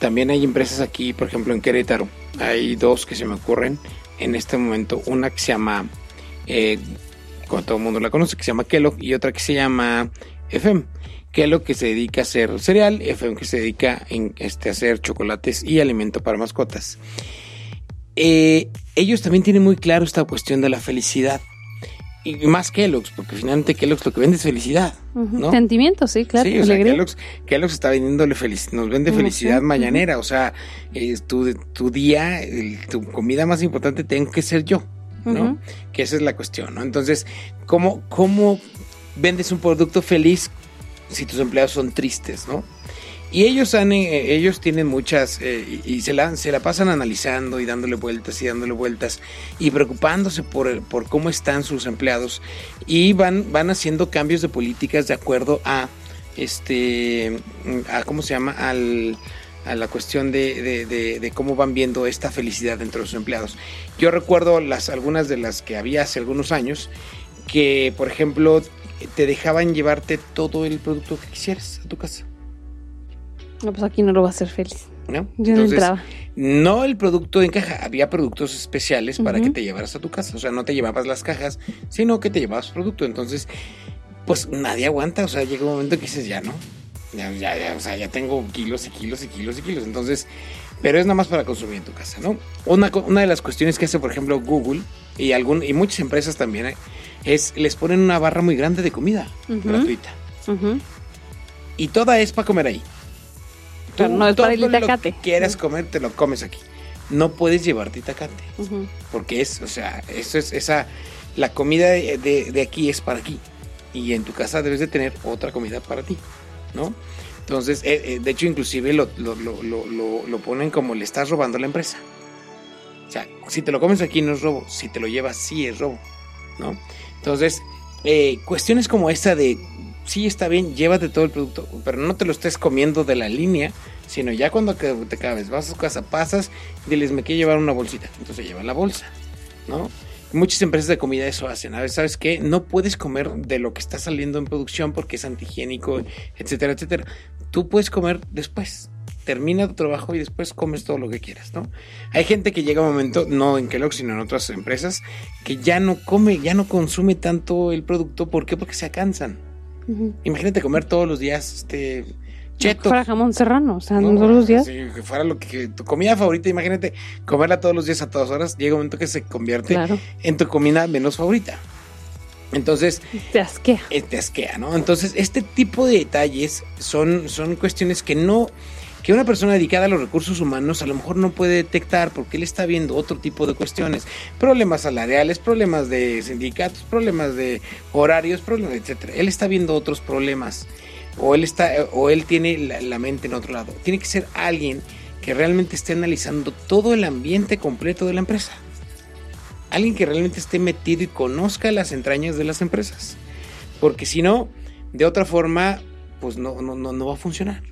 también hay empresas aquí, por ejemplo, en Querétaro. Hay dos que se me ocurren en este momento. Una que se llama, eh, como todo el mundo la conoce, que se llama Kellogg, y otra que se llama FM. Kellogg que se dedica a hacer cereal, FM que se dedica en, este, a hacer chocolates y alimento para mascotas. Eh, ellos también tienen muy claro esta cuestión de la felicidad. Y más Kellogg's, porque finalmente Kellogg's lo que vende es felicidad. ¿no? Sentimientos, sí, claro. Sí, o sea, Kellogg's, Kellogg's, está vendiéndole felicidad, nos vende felicidad mañanera. O sea, tu, tu, día, tu comida más importante tengo que ser yo, ¿no? Que esa es la cuestión, ¿no? Entonces, ¿cómo, ¿cómo vendes un producto feliz si tus empleados son tristes, ¿no? Y ellos, han, eh, ellos tienen muchas, eh, y se la, se la pasan analizando y dándole vueltas y dándole vueltas y preocupándose por, por cómo están sus empleados y van, van haciendo cambios de políticas de acuerdo a, este, a ¿cómo se llama? Al, a la cuestión de, de, de, cómo van viendo esta felicidad dentro de sus empleados. Yo recuerdo las, algunas de las que había hace algunos años que, por ejemplo, te dejaban llevarte todo el producto que quisieras a tu casa. No, pues aquí no lo va a hacer feliz. ¿No? Entonces, no, el producto en caja, había productos especiales para que te llevaras a tu casa. O sea, no te llevabas las cajas, sino que te llevabas producto. Entonces, pues nadie aguanta. O sea, llega un momento que dices, ya no. Ya, ya, ya, o sea, ya tengo kilos y kilos y kilos y kilos. Entonces, pero es nada más para consumir en tu casa, ¿no? Una, una de las cuestiones que hace, por ejemplo, Google y, algún, y muchas empresas también, ¿eh? Es les ponen una barra muy grande de comida gratuita. Y toda es para comer ahí no es para el itacate. Lo que quieras comer, te lo comes aquí. No puedes llevarte itacate. Porque es, o sea, eso es esa. La comida de, aquí es para aquí. Y en tu casa debes de tener otra comida para ti, ¿no? Entonces, eh, eh, de hecho, inclusive lo, lo, ponen como le estás robando a la empresa. O sea, si te lo comes aquí no es robo, si te lo llevas sí es robo, ¿no? Entonces, eh, cuestiones como esta de sí está bien, llévate todo el producto, pero no te lo estés comiendo de la línea, sino ya cuando te cabes, vas a su casa, pasas, diles, me quiero llevar una bolsita, entonces lleva la bolsa, ¿no? Muchas empresas de comida eso hacen. A ver, ¿sabes qué? No puedes comer de lo que está saliendo en producción porque es antihigiénico, etcétera, etcétera. Tú puedes comer después. Termina tu trabajo y después comes todo lo que quieras, ¿no? Hay gente que llega un momento, no en Kellogg, sino en otras empresas, que ya no come, ya no consume tanto el producto. ¿Por qué? Porque se cansan Imagínate comer todos los días este cheto. fuera jamón serrano, o sea, todos los días. Sí, que fuera lo que, tu comida favorita, imagínate comerla todos los días a todas horas, llega un momento que se convierte en tu comida menos favorita. Entonces. Te asquea. Eh, te asquea, ¿no? Entonces, este tipo de detalles son, son cuestiones que no que una persona dedicada a los recursos humanos a lo mejor no puede detectar porque él está viendo otro tipo de cuestiones, problemas salariales, problemas de sindicatos, problemas de horarios, problemas, etcétera. Él está viendo otros problemas o él está o él tiene la, mente en otro lado. Tiene que ser alguien que realmente esté analizando todo el ambiente completo de la empresa. Alguien que realmente esté metido y conozca las entrañas de las empresas. Porque si no, de otra forma, pues no, no, no va a funcionar.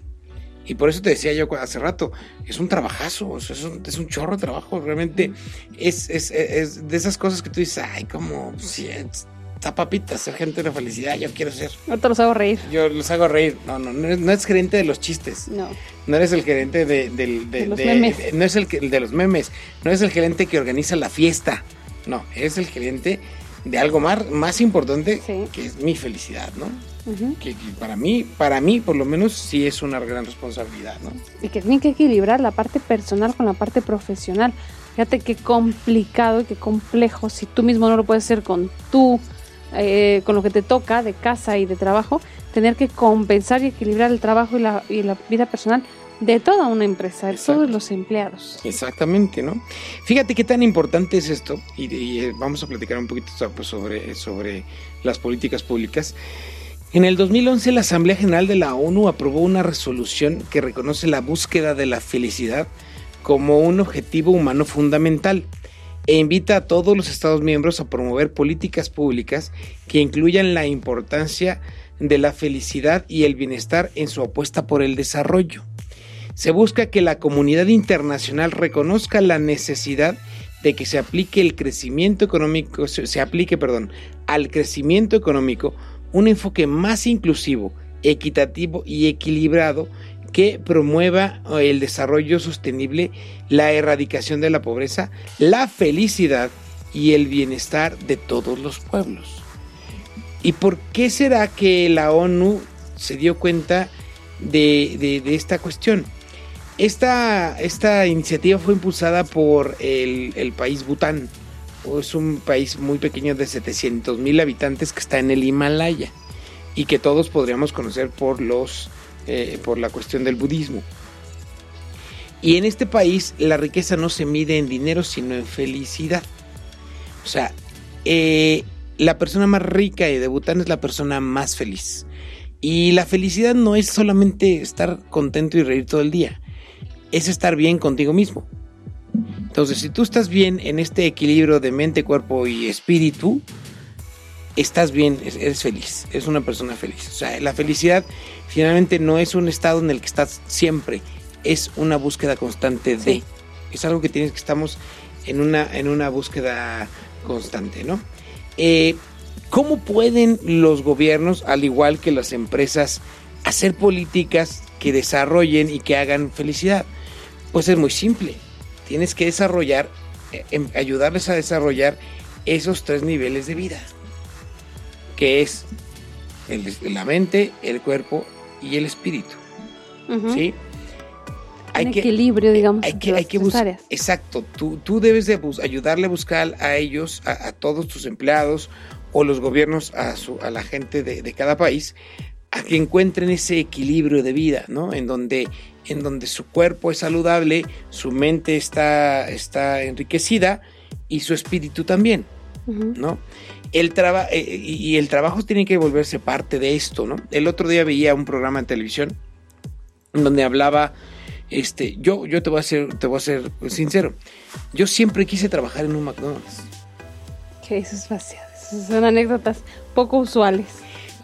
Y por eso te decía yo hace rato, es un trabajazo, es, un, es un chorro de trabajo, realmente es, es, es, de esas cosas que tú dices, ay, como, si está papita, ser gente de la felicidad, yo quiero ser. No te los hago reír. Yo los hago reír, no, no, no, eres, gerente de los chistes. No. No eres el gerente de, de, los memes. no es el, el de los memes, no es el gerente que organiza la fiesta, no, es el gerente de algo más, más importante que es mi felicidad, ¿no? Que, para mí, para mí por lo menos sí es una gran responsabilidad, ¿no? Y que tiene que equilibrar la parte personal con la parte profesional. Fíjate qué complicado y qué complejo si tú mismo no lo puedes hacer con tú, eh, con lo que te toca de casa y de trabajo, tener que compensar y equilibrar el trabajo y la, y la vida personal de toda una empresa, de todos los empleados. Exactamente, ¿no? Fíjate qué tan importante es esto, y, eh, vamos a platicar un poquito pues, sobre, sobre las políticas públicas. En el 2011 la Asamblea General de la ONU aprobó una resolución que reconoce la búsqueda de la felicidad como un objetivo humano fundamental e invita a todos los Estados miembros a promover políticas públicas que incluyan la importancia de la felicidad y el bienestar en su apuesta por el desarrollo. Se busca que la comunidad internacional reconozca la necesidad de que se aplique el crecimiento económico, se aplique, perdón, al crecimiento económico un enfoque más inclusivo, equitativo y equilibrado que promueva el desarrollo sostenible, la erradicación de la pobreza, la felicidad y el bienestar de todos los pueblos. ¿Y por qué será que la ONU se dio cuenta de, esta cuestión? Esta, esta, iniciativa fue impulsada por el país Bután, es un país muy pequeño de 700 mil habitantes que está en el Himalaya y que todos podríamos conocer por los eh, por la cuestión del budismo. Y en este país la riqueza no se mide en dinero, sino en felicidad. O sea, eh, la persona más rica de Bután es la persona más feliz. Y la felicidad no es solamente estar contento y reír todo el día, es estar bien contigo mismo. Entonces, si tú estás bien en este equilibrio de mente, cuerpo y espíritu, estás bien, eres feliz, eres una persona feliz. O sea, la felicidad finalmente no es un estado en el que estás siempre, es una búsqueda constante de. Es algo que tienes que estamos en una, en una búsqueda constante, ¿no? Eh, ¿Cómo pueden los gobiernos, al igual que las empresas, hacer políticas que desarrollen y que hagan felicidad? Pues es muy simple tienes que desarrollar, eh, em, ayudarles a desarrollar esos tres niveles de vida, que es la mente, el cuerpo y el espíritu. ¿Sí? Hay Un equilibrio, digamos. Hay que, hay que buscar. Exacto. Tú, tú debes de ayudarle a buscar a ellos, a, todos tus empleados o los gobiernos, a, su, a la gente de, de cada país, a que encuentren ese equilibrio de vida, ¿no? En donde en donde su cuerpo es saludable, su mente está, está enriquecida y su espíritu también, ¿no? El eh, y el trabajo tiene que volverse parte de esto, ¿no? El otro día veía un programa en televisión donde hablaba, este, yo, yo te voy a ser, te voy a ser sincero, yo siempre quise trabajar en un McDonald's. ¿Qué dices, Son anécdotas poco usuales.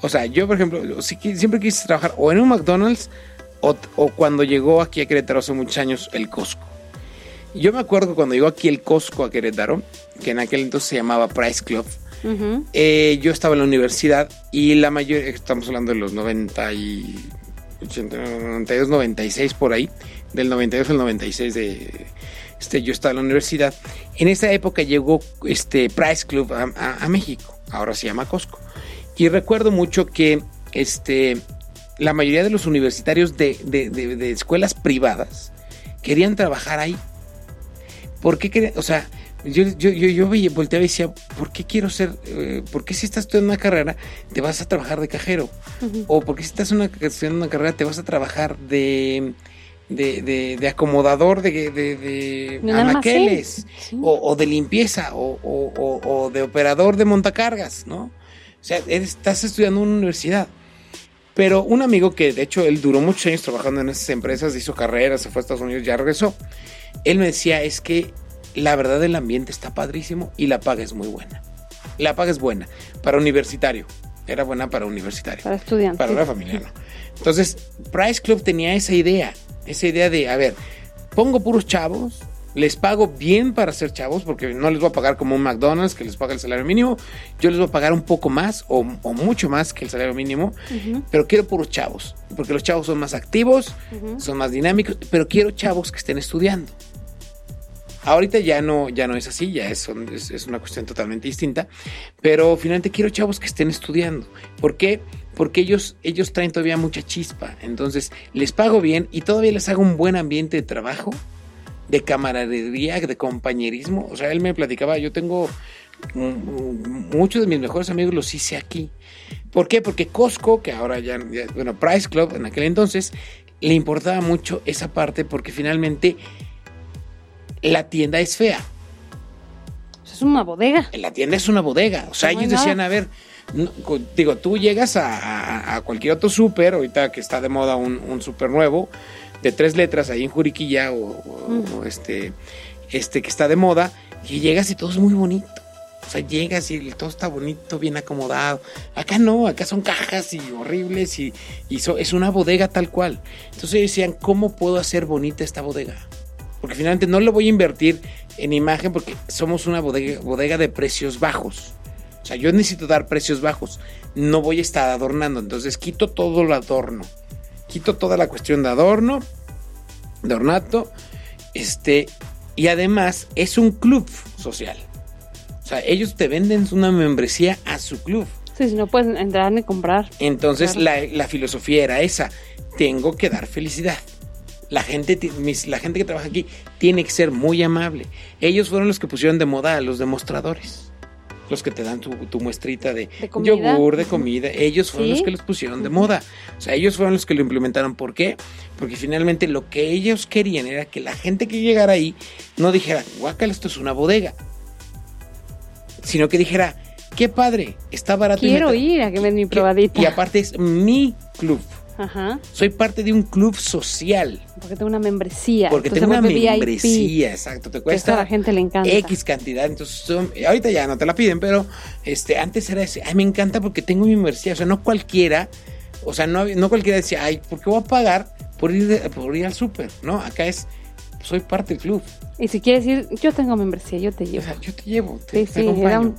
O sea, yo, por ejemplo, siempre quise trabajar o en un McDonald's o, cuando llegó aquí a Querétaro hace muchos años el Costco. Yo me acuerdo cuando llegó aquí el Costco a Querétaro, que en aquel entonces se llamaba Price Club. Eh, yo estaba en la universidad y la mayoría, estamos hablando de los 90 y 92, 96 por ahí, del 92 al 96 de, este, yo estaba en la universidad. En esa época llegó este Price Club a, a México, ahora se llama Costco. Y recuerdo mucho que este, la mayoría de los universitarios de, escuelas privadas querían trabajar ahí. ¿Por qué querían? O sea, yo, yo, yo, yo volteaba y decía, ¿por qué quiero ser, eh, por qué si estás estudiando una carrera te vas a trabajar de cajero? O ¿por qué si estás estudiando una carrera te vas a trabajar de, de, acomodador de, de, anaqueles? O, de limpieza, o, o, de operador de montacargas, ¿no? O sea, estás estudiando en una universidad. Pero un amigo que de hecho él duró muchos años trabajando en esas empresas, hizo carreras, se fue a Estados Unidos, ya regresó. Él me decía, es que la verdad el ambiente está padrísimo y la paga es muy buena. La paga es buena para universitario. Era buena para universitario. Para estudiante. Para una familia, no. Entonces, Price Club tenía esa idea, esa idea de, a ver, pongo puros chavos, les pago bien para ser chavos, porque no les voy a pagar como un McDonald's que les paga el salario mínimo. Yo les voy a pagar un poco más o, mucho más que el salario mínimo, pero quiero puros chavos, porque los chavos son más activos, son más dinámicos, pero quiero chavos que estén estudiando. Ahorita ya no, ya no es así, ya es, es, una cuestión totalmente distinta, pero finalmente quiero chavos que estén estudiando. ¿Por qué? Porque ellos, ellos traen todavía mucha chispa, entonces les pago bien y todavía les hago un buen ambiente de trabajo de camaradería, de compañerismo. O sea, él me platicaba, yo tengo muchos de mis mejores amigos los hice aquí. ¿Por qué? Porque Costco, que ahora ya, bueno, Price Club en aquel entonces, le importaba mucho esa parte porque finalmente la tienda es fea. Es una bodega. La tienda es una bodega. O sea, ellos decían, a ver, digo, tú llegas a, cualquier otro súper, ahorita que está de moda un, un súper nuevo, de tres letras ahí en Juriquilla o, este, este que está de moda, y llegas y todo es muy bonito. O sea, llegas y todo está bonito, bien acomodado. Acá no, acá son cajas y horribles y, es una bodega tal cual. Entonces decían, ¿cómo puedo hacer bonita esta bodega? Porque finalmente no le voy a invertir en imagen porque somos una bodega, bodega de precios bajos. O sea, yo necesito dar precios bajos. No voy a estar adornando. Entonces quito todo el adorno. Quito toda la cuestión de adorno, de ornato. Este, y además es un club social. O sea, ellos te venden una membresía a su club. Sí, si no pueden entrar ni comprar. Entonces la, filosofía era esa. Tengo que dar felicidad. La gente, la gente que trabaja aquí tiene que ser muy amable. Ellos fueron los que pusieron de moda a los demostradores. Los que te dan tu, muestrita de, yogur, de comida. Ellos fueron los que los pusieron de moda. O sea, ellos fueron los que lo implementaron. ¿Por qué? Porque finalmente lo que ellos querían era que la gente que llegara ahí no dijera, guacal, esto es una bodega sino que dijera, qué padre, está barato. Quiero ir a que me den mi probadita. Y aparte es mi club. Ajá. Soy parte de un club social. Porque tengo una membresía. Porque tengo una membresía, exacto. Te cuesta. a la gente le encanta. X cantidad. Entonces, ahorita ya no te la piden, pero este, antes era ese. Ay, me encanta porque tengo mi membresía. O sea, no cualquiera. O sea, no, no cualquiera decía, ay, ¿por qué voy a pagar por ir, por ir al súper? No, acá es soy parte del club. Y si quieres ir, yo tengo membresía, yo te llevo. yo te llevo. sí, sí, era un,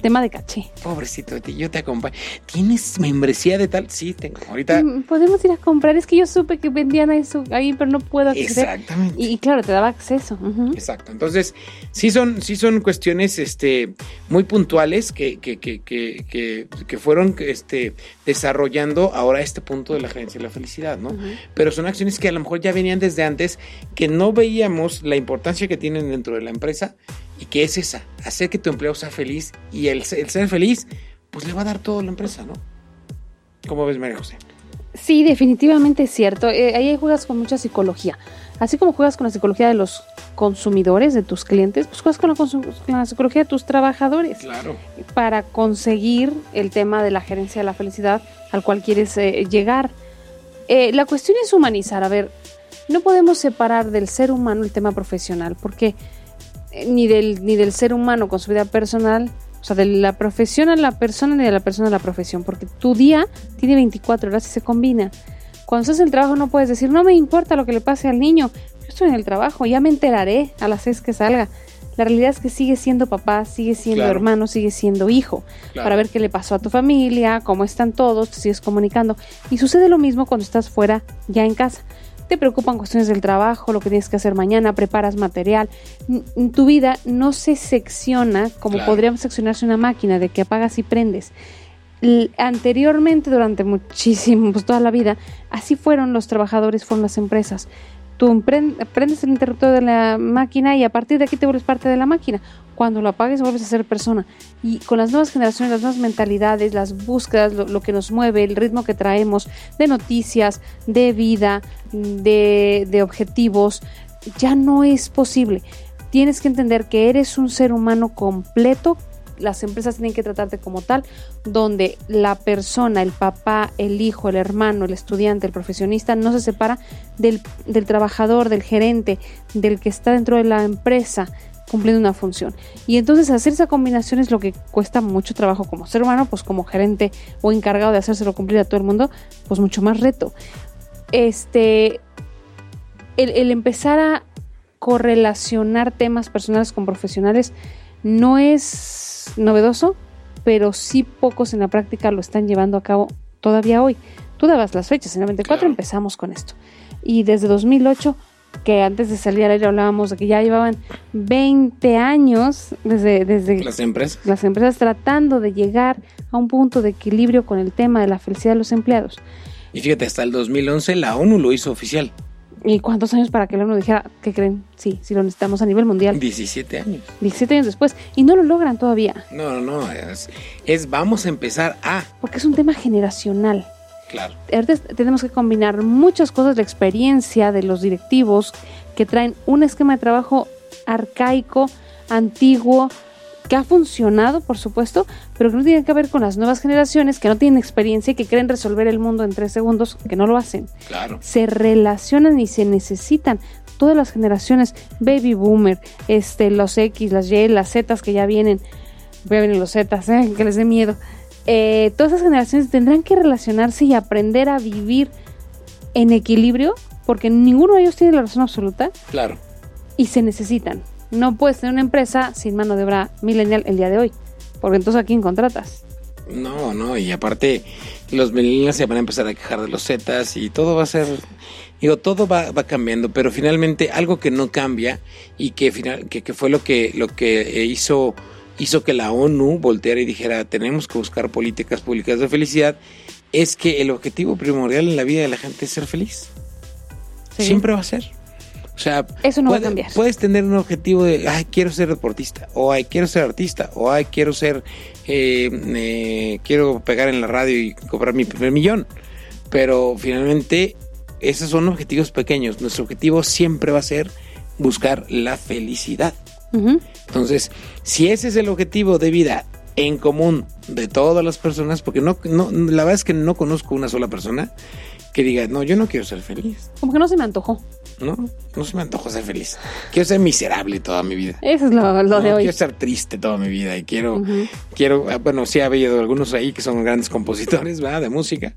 tema de caché. Pobrecito yo te acompaño. ¿Tienes membresía de tal? Sí, tengo. Ahorita. Mm, podemos ir a comprar. Es que yo supe que vendían eso ahí, pero no puedo acceder. Exactamente. Y, claro, te daba acceso. Exacto. Entonces, sí son, sí son cuestiones este, muy puntuales que, que, que, que, que fueron este, desarrollando ahora este punto de la gerencia de la felicidad, ¿no? Pero son acciones que a lo mejor ya venían desde antes, que no veíamos la importancia que tienen dentro de la empresa y que es esa, hacer que tu empleado sea feliz y el, ser feliz, pues le va a dar todo a la empresa, ¿no? ¿Cómo ves, María José? Sí, definitivamente es cierto. Eh, ahí juegas con mucha psicología. Así como juegas con la psicología de los consumidores, de tus clientes, pues juegas con la, psicología de tus trabajadores. Claro. Para conseguir el tema de la gerencia de la felicidad al cual quieres eh, llegar. Eh, la cuestión es humanizar. A ver, no podemos separar del ser humano el tema profesional, porque eh, ni del, ni del ser humano con su vida personal, o sea, de la profesión a la persona ni de la persona a la profesión, porque tu día tiene 24 horas y se combina. Cuando estás en el trabajo no puedes decir, no me importa lo que le pase al niño, yo estoy en el trabajo, ya me enteraré a las seis que salga. La realidad es que sigue siendo papá, sigue siendo hermano, sigue siendo hijo, para ver qué le pasó a tu familia, cómo están todos, te sigues comunicando. Y sucede lo mismo cuando estás fuera, ya en casa te preocupan cuestiones del trabajo, lo que tienes que hacer mañana, preparas material. tu vida no se secciona como podríamos seccionarse una máquina de que apagas y prendes. anteriormente, durante muchísimo, pues toda la vida, así fueron los trabajadores, fueron las empresas tú prendes el interruptor de la máquina y a partir de aquí te vuelves parte de la máquina. Cuando lo apagues vuelves a ser persona. Y con las nuevas generaciones, las nuevas mentalidades, las búsquedas, lo, que nos mueve, el ritmo que traemos de noticias, de vida, de, de objetivos, ya no es posible. Tienes que entender que eres un ser humano completo las empresas tienen que tratarte como tal, donde la persona, el papá, el hijo, el hermano, el estudiante, el profesionista, no se separa del, del trabajador, del gerente, del que está dentro de la empresa cumpliendo una función. Y entonces hacer esa combinación es lo que cuesta mucho trabajo como ser humano, pues como gerente o encargado de hacérselo cumplir a todo el mundo, pues mucho más reto. Este, el, el empezar a correlacionar temas personales con profesionales no es novedoso, pero sí pocos en la práctica lo están llevando a cabo todavía hoy. Tú dabas las fechas, en el 94 empezamos con esto. Y desde 2008, que antes de salir al aire hablábamos de que ya llevaban 20 años desde, desde las empresas. las empresas tratando de llegar a un punto de equilibrio con el tema de la felicidad de los empleados. Y fíjate, hasta el 2011 la ONU lo hizo oficial. ¿Y cuántos años para que el ONU dijera, ¿qué creen? Sí, sí lo necesitamos a nivel mundial. 17 años. 17 años después. Y no lo logran todavía. No, no, no. Es, es vamos a empezar a. Porque es un tema generacional. Claro. Ahorita tenemos que combinar muchas cosas, la experiencia de los directivos que traen un esquema de trabajo arcaico, antiguo, que ha funcionado, por supuesto, pero que no tiene que ver con las nuevas generaciones que no tienen experiencia y que creen resolver el mundo en tres segundos, que no lo hacen. Claro. Se relacionan y se necesitan todas las generaciones, baby boomer, este, los X, las Y, las Z que ya vienen, voy a venir los Z, ¿eh? que les dé miedo. Eh, todas esas generaciones tendrán que relacionarse y aprender a vivir en equilibrio, porque ninguno de ellos tiene la razón absoluta. Claro. Y se necesitan. No puedes tener una empresa sin mano de obra millennial el día de hoy, porque entonces a quién contratas. No, no, y aparte los millennials se van a empezar a quejar de los Zetas y todo va a ser, digo, todo va, va cambiando, pero finalmente algo que no cambia y que, final, que, que fue lo que, lo que hizo, hizo que la ONU volteara y dijera tenemos que buscar políticas públicas de felicidad, es que el objetivo primordial en la vida de la gente es ser feliz. Sí. Siempre va a ser. O sea, Eso no va a cambiar. puedes tener un objetivo de, ay, quiero ser deportista, o ay, quiero ser artista, o ay, quiero ser, eh, eh, quiero pegar en la radio y cobrar mi primer millón. Pero finalmente, esos son objetivos pequeños. Nuestro objetivo siempre va a ser buscar la felicidad. Ujú. Entonces, si ese es el objetivo de vida en común de todas las personas, porque no, no, la verdad es que no conozco una sola persona que diga, no, yo no quiero ser feliz. Como que no se me antojó. No, no se me antoja ser feliz. Quiero ser miserable toda mi vida. Eso es lo, lo de No, hoy. Quiero ser triste toda mi vida y quiero, Ujú. quiero, ah, bueno, sí ha habido algunos ahí que son grandes compositores, ¿verdad? De música,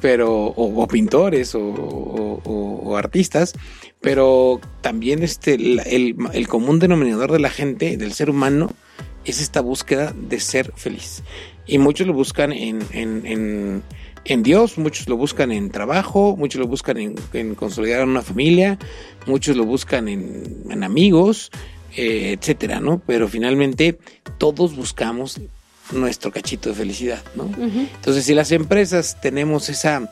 pero, o, o pintores o- o- o artistas, pero también este, el, el común denominador de la gente, del ser humano, es esta búsqueda de ser feliz. Y muchos lo buscan en, en, en, en Dios, muchos lo buscan en trabajo, muchos lo buscan en, consolidar una familia, muchos lo buscan en, en amigos, eh, etcétera, ¿no? Pero finalmente todos buscamos nuestro cachito de felicidad, ¿no? Entonces, si las empresas tenemos esa,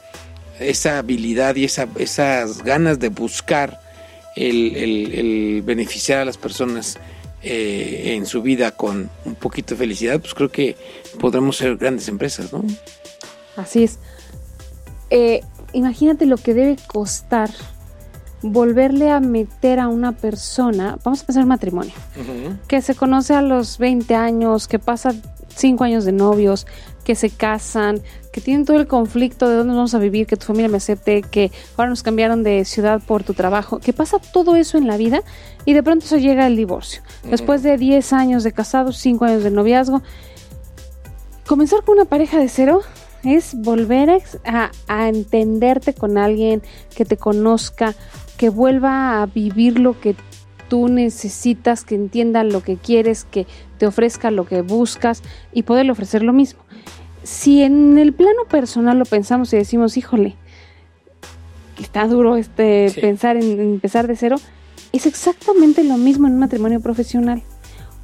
esa habilidad y esa, esas ganas de buscar el, el- el beneficiar a las personas eh, en su vida con un poquito de felicidad, pues creo que podremos ser grandes empresas, ¿no? Así es. Eh, imagínate lo que debe costar volverle a meter a una persona, vamos a pensar en matrimonio, que se conoce a los 20 años, que pasa 5 años de novios, que se casan, que tienen todo el conflicto de dónde vamos a vivir, que tu familia me acepte, que ahora nos cambiaron de ciudad por tu trabajo, que pasa todo eso en la vida y de pronto se llega el divorcio. Después de 10 años de casados, 5 años de noviazgo, comenzar con una pareja de cero es volver a, a entenderte con alguien que te conozca, que vuelva a vivir lo que tú necesitas, que entienda lo que quieres, que te ofrezca lo que buscas y poderle ofrecer lo mismo. Si en el plano personal lo pensamos y decimos, híjole, está duro este Sí. pensar en, empezar de cero, es exactamente lo mismo en un matrimonio profesional.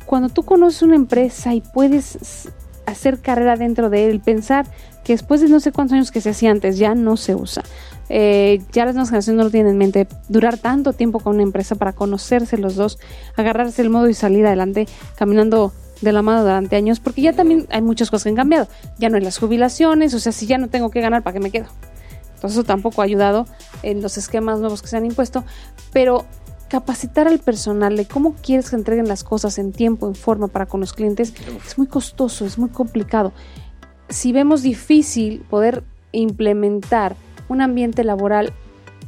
Cuando tú conoces una empresa y puedes hacer carrera dentro de él, pensar que después de no sé cuántos años que se hacía antes ya no se usa. Eh, ya las nuevas generaciones no lo tienen en mente. Durar tanto tiempo con una empresa para conocerse los dos, agarrarse el modo y salir adelante, caminando de la mano durante años, porque ya también hay muchas cosas que han cambiado. Ya no hay las jubilaciones, o sea, si ya no tengo que ganar, ¿para qué me quedo? Entonces eso tampoco ha ayudado en los esquemas nuevos que se han impuesto, pero capacitar al personal de cómo quieres que entreguen las cosas en tiempo, en forma para con los clientes, es muy costoso, es muy complicado. Si vemos difícil poder implementar un ambiente laboral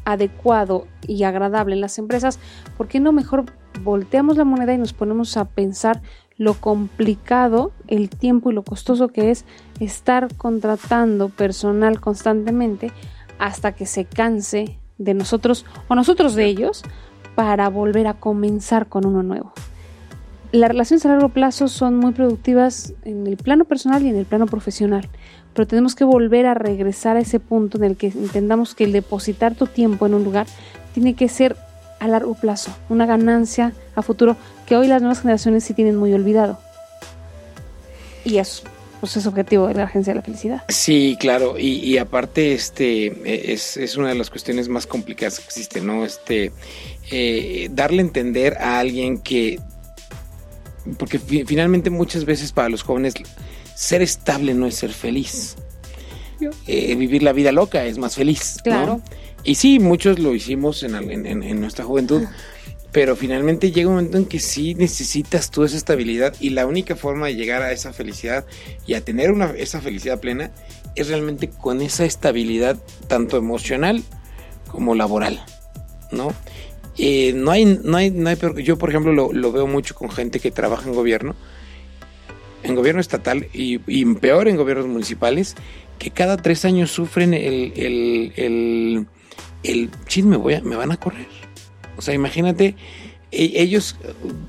adecuado y agradable en las empresas, ¿por qué no mejor volteamos la moneda y nos ponemos a pensar lo complicado, el tiempo y lo costoso que es estar contratando personal constantemente hasta que se canse de nosotros o nosotros de ellos para volver a comenzar con uno nuevo? Las relaciones a largo plazo son muy productivas en el plano personal y en el plano profesional, pero tenemos que volver a regresar a ese punto en el que entendamos que el depositar tu tiempo en un lugar tiene que ser a largo plazo, una ganancia a futuro que hoy las nuevas generaciones sí tienen muy olvidado. Y eso, pues es objetivo de la Agencia de la Felicidad. Sí, claro, y, aparte este es, es, una de las cuestiones más complicadas que existe, ¿no? Este, eh, darle a entender a alguien que, porque fi finalmente muchas veces para los jóvenes ser estable no es ser feliz. Eh, vivir la vida loca es más feliz. Claro. ¿no? Y sí, muchos lo hicimos en, en, en nuestra juventud. pero finalmente llega un momento en que sí necesitas tú esa estabilidad y la única forma de llegar a esa felicidad y a tener una, esa felicidad plena es realmente con esa estabilidad tanto emocional como laboral, ¿no? Eh, no hay, no hay, no hay yo por ejemplo lo, lo, veo mucho con gente que trabaja en gobierno, en gobierno estatal y, y peor en gobiernos municipales, que cada tres años sufren el, el, el, el chisme, voy a, me van a correr o sea, imagínate, ellos,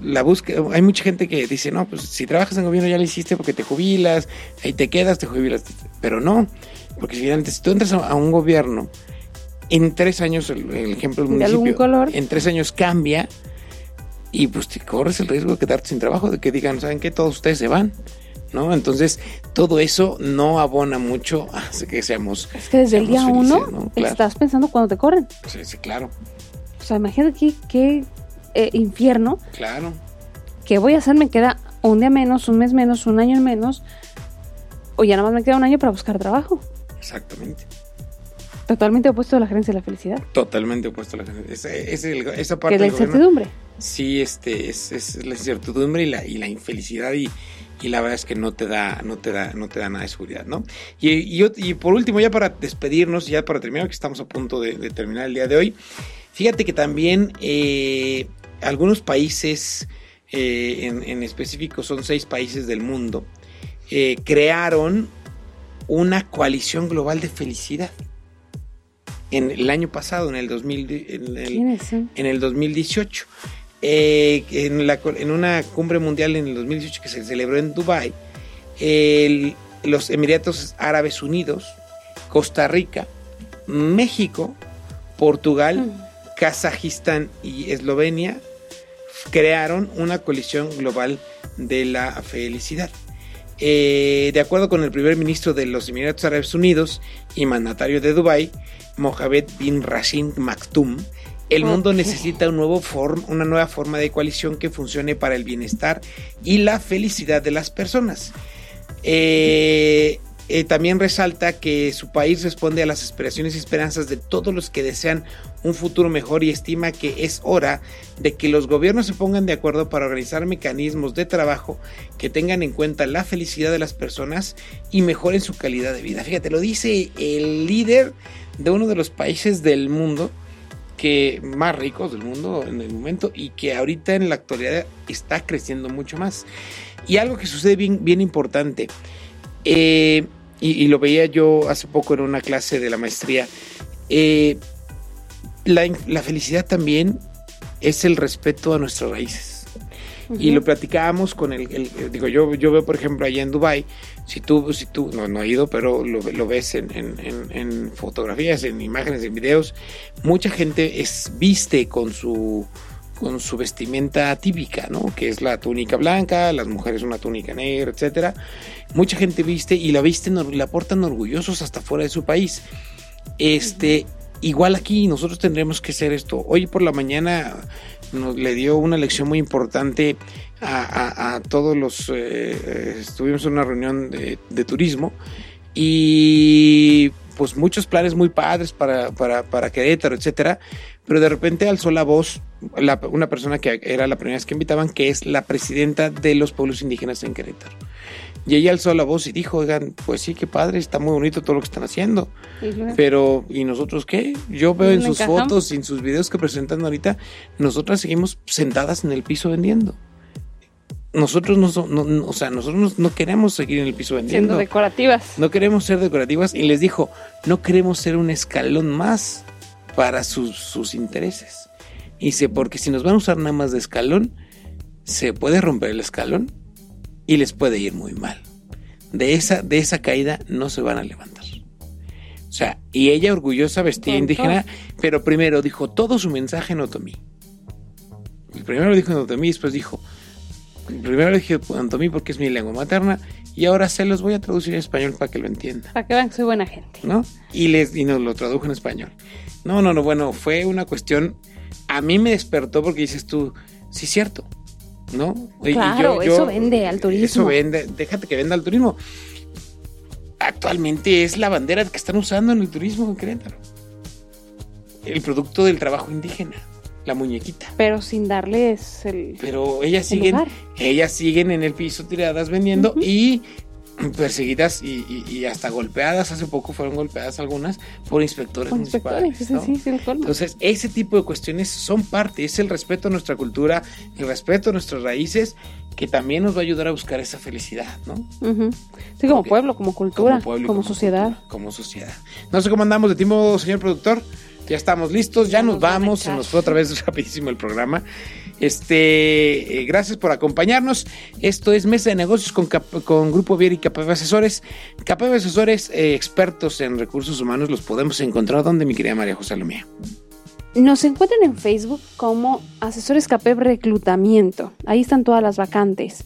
la búsqueda, hay mucha gente que dice, no, pues si trabajas en gobierno ya lo hiciste porque te jubilas, ahí te quedas, te jubilas, pero no, porque finalmente si tú entras a un gobierno, en tres años, el, el ejemplo del municipio, color? en tres años cambia y pues te corres el riesgo de quedarte sin trabajo, de que digan, ¿saben qué? Todos ustedes se van. ¿no? Entonces, todo eso no abona mucho a que seamos. Es que desde el día felices, uno ¿no? claro. estás pensando cuando te corren. Sí, sí, claro. O sea, imagínate qué, qué eh, infierno. Claro. ¿Qué voy a hacer? Me queda un día menos, un mes menos, un año menos. O ya nada más me queda un año para buscar trabajo. Exactamente. Totalmente opuesto a la gerencia de la felicidad. Totalmente opuesto a la gerencia. Esa, esa, esa parte que la incertidumbre. Gobierno, sí, este, es, es, la incertidumbre y la, y la infelicidad y, y, la verdad es que no te da, no te da, no te da nada de seguridad, ¿no? Y, y, y por último, ya para despedirnos, ya para terminar, que estamos a punto de, de terminar el día de hoy, Fíjate que también eh, algunos países, eh, en, en, específico son seis países del mundo, eh, crearon una coalición global de felicidad. En el año pasado, en el, 2000, en el, en el 2018, en, la, en, una cumbre mundial en el 2018 que se celebró en Dubái, los Emiratos Árabes Unidos, Costa Rica, México, Portugal, mm. Kazajistán y Eslovenia crearon una coalición global de la felicidad. Eh, de acuerdo con el primer ministro de los Emiratos Árabes Unidos y mandatario de Dubái, Mohamed bin Rashid Maktoum, el okay. mundo necesita un nuevo form, una nueva forma de coalición que funcione para el bienestar y la felicidad de las personas. Eh, eh, también resalta que su país responde a las aspiraciones y esperanzas de todos los que desean un futuro mejor y estima que es hora de que los gobiernos se pongan de acuerdo para organizar mecanismos de trabajo que tengan en cuenta la felicidad de las personas y mejoren su calidad de vida. Fíjate, lo dice el líder de uno de los países del mundo que más ricos del mundo en el momento y que ahorita en la actualidad está creciendo mucho más. Y algo que sucede bien, bien importante. Eh, y, lo veía yo hace poco en una clase de la maestría, eh, la, la, felicidad también es el respeto a nuestras raíces. Uh -huh. Y lo platicábamos con el, el, digo, yo, yo veo, por ejemplo, allá en Dubai si tú, si tú, no, no he ido, pero lo, lo ves en, en, en, fotografías, en imágenes, en videos, mucha gente es, viste con su, con su vestimenta típica, ¿no? Que es la túnica blanca, las mujeres una túnica negra, etcétera. Mucha gente viste y la visten, la portan orgullosos hasta fuera de su país. Este, igual aquí nosotros tendremos que hacer esto. Hoy por la mañana nos le dio una lección muy importante a, todos los. Eh, estuvimos en una reunión de, turismo y pues muchos planes muy padres para, para, para Querétaro, etcétera, pero de repente alzó la voz una persona que era la primera vez que invitaban, que es la presidenta de los pueblos indígenas en Querétaro. Y ella alzó la voz y dijo, oigan, pues sí, qué padre, está muy bonito todo lo que están haciendo. ¿Y pero, ¿y nosotros qué? Yo veo en sus encajamos? fotos y en sus videos que presentan ahorita, nosotras seguimos sentadas en el piso vendiendo nosotros no, no, no, o sea, nosotros no queremos seguir en el piso vendiendo. Siendo decorativas. No queremos ser decorativas y les dijo, no queremos ser un escalón más para sus, sus intereses. Y dice, porque si nos van a usar nada más de escalón, se puede romper el escalón y les puede ir muy mal. De esa, de esa caída no se van a levantar. O sea, y ella orgullosa vestida Con indígena, pero primero dijo todo su mensaje en otomí. Primero dijo en otomí y después dijo, primero dije mí porque es mi lengua materna y ahora se los voy a traducir en español para que lo entiendan. Para que vean que soy buena gente. ¿No? Y, les, y nos lo tradujo en español. No, no, no, bueno, fue una cuestión, a mí me despertó porque dices tú, sí, cierto, ¿no? Claro, eso vende al turismo. Eso vende, déjate que venda al turismo. Actualmente es la bandera que están usando en el turismo en Querétaro. El producto del trabajo indígena la muñequita. Pero sin darles el. Pero ellas siguen, ellas siguen en el piso tiradas vendiendo y perseguidas y, hasta golpeadas. Hace poco fueron golpeadas algunas por inspectores, municipales. Entonces, ese tipo de cuestiones son parte, es el respeto a nuestra cultura, el respeto a nuestras raíces, que también nos va a ayudar a buscar esa felicidad, ¿no? Sí, como pueblo, como cultura, como, sociedad. como sociedad. No sé cómo andamos de tiempo, señor productor. Ya estamos listos, ya, nos, vamos, se nos fue otra vez rapidísimo el programa. Este, eh, gracias por acompañarnos. Esto es Mesa de Negocios con, con Grupo Vier y Capave Asesores. Capave Asesores, eh, expertos en recursos humanos, los podemos encontrar. ¿Dónde, mi querida María José Lomía? Nos encuentran en Facebook como Asesores CAPEV Reclutamiento. Ahí están todas las vacantes.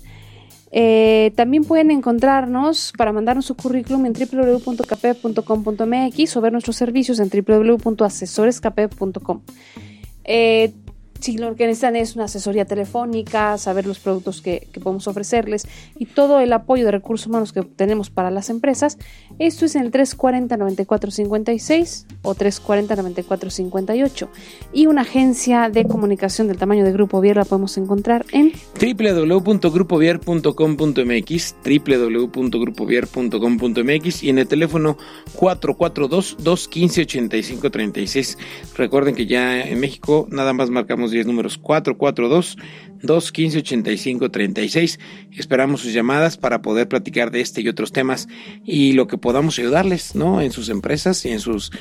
Eh, también pueden encontrarnos para mandarnos su currículum en www.capep.com.mx o ver nuestros servicios en www.asesorescapep.com. Eh, si lo que necesitan es una asesoría telefónica, saber los productos que, podemos ofrecerles y todo el apoyo de recursos humanos que tenemos para las empresas, esto es en el 340-9456 o 340-9458. Y una agencia de comunicación del tamaño de Grupo Vier la podemos encontrar en www.grupovier.com.mx www.grupovier.com.mx y en el teléfono 442-215-8536. Recuerden que ya en México nada más marcamos 10 números 442 215 85 36. Esperamos sus llamadas para poder platicar de este y otros temas y lo que podamos ayudarles, ¿no? En sus empresas y en sus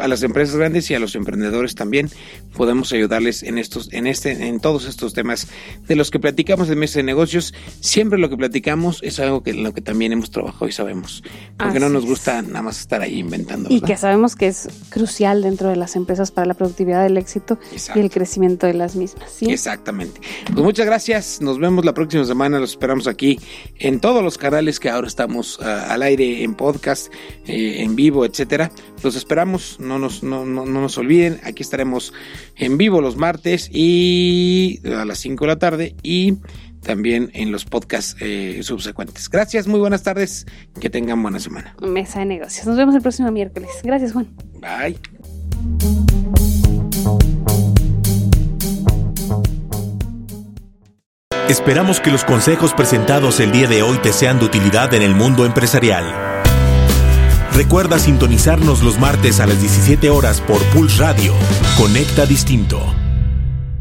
a las empresas grandes y a los emprendedores también podemos ayudarles en estos en este en todos estos temas de los que platicamos en Mesa de Negocios. Siempre lo que platicamos es algo que lo que también hemos trabajado y sabemos, porque no nos gusta nada más estar ahí inventando. Y que sabemos que es crucial dentro de las empresas para la productividad del éxito y el crecimiento de las mismas. ¿sí? Exactamente. Pues muchas gracias. Nos vemos la próxima semana. Los esperamos aquí en todos los canales que ahora estamos ah, al aire, en podcast, eh, en vivo, etcétera. Los esperamos. No nos, no, no, nos olviden. Aquí estaremos en vivo los martes y a las 5 de la tarde y también en los podcasts eh, subsecuentes. Gracias, muy buenas tardes, que tengan buena semana. Mesa de negocios. Nos vemos el próximo miércoles. Gracias, Juan. Bye. Esperamos que los consejos presentados el día de hoy te sean de utilidad en el mundo empresarial. Recuerda sintonizarnos los martes a las 17 horas por Pulse Radio. Conecta Distinto.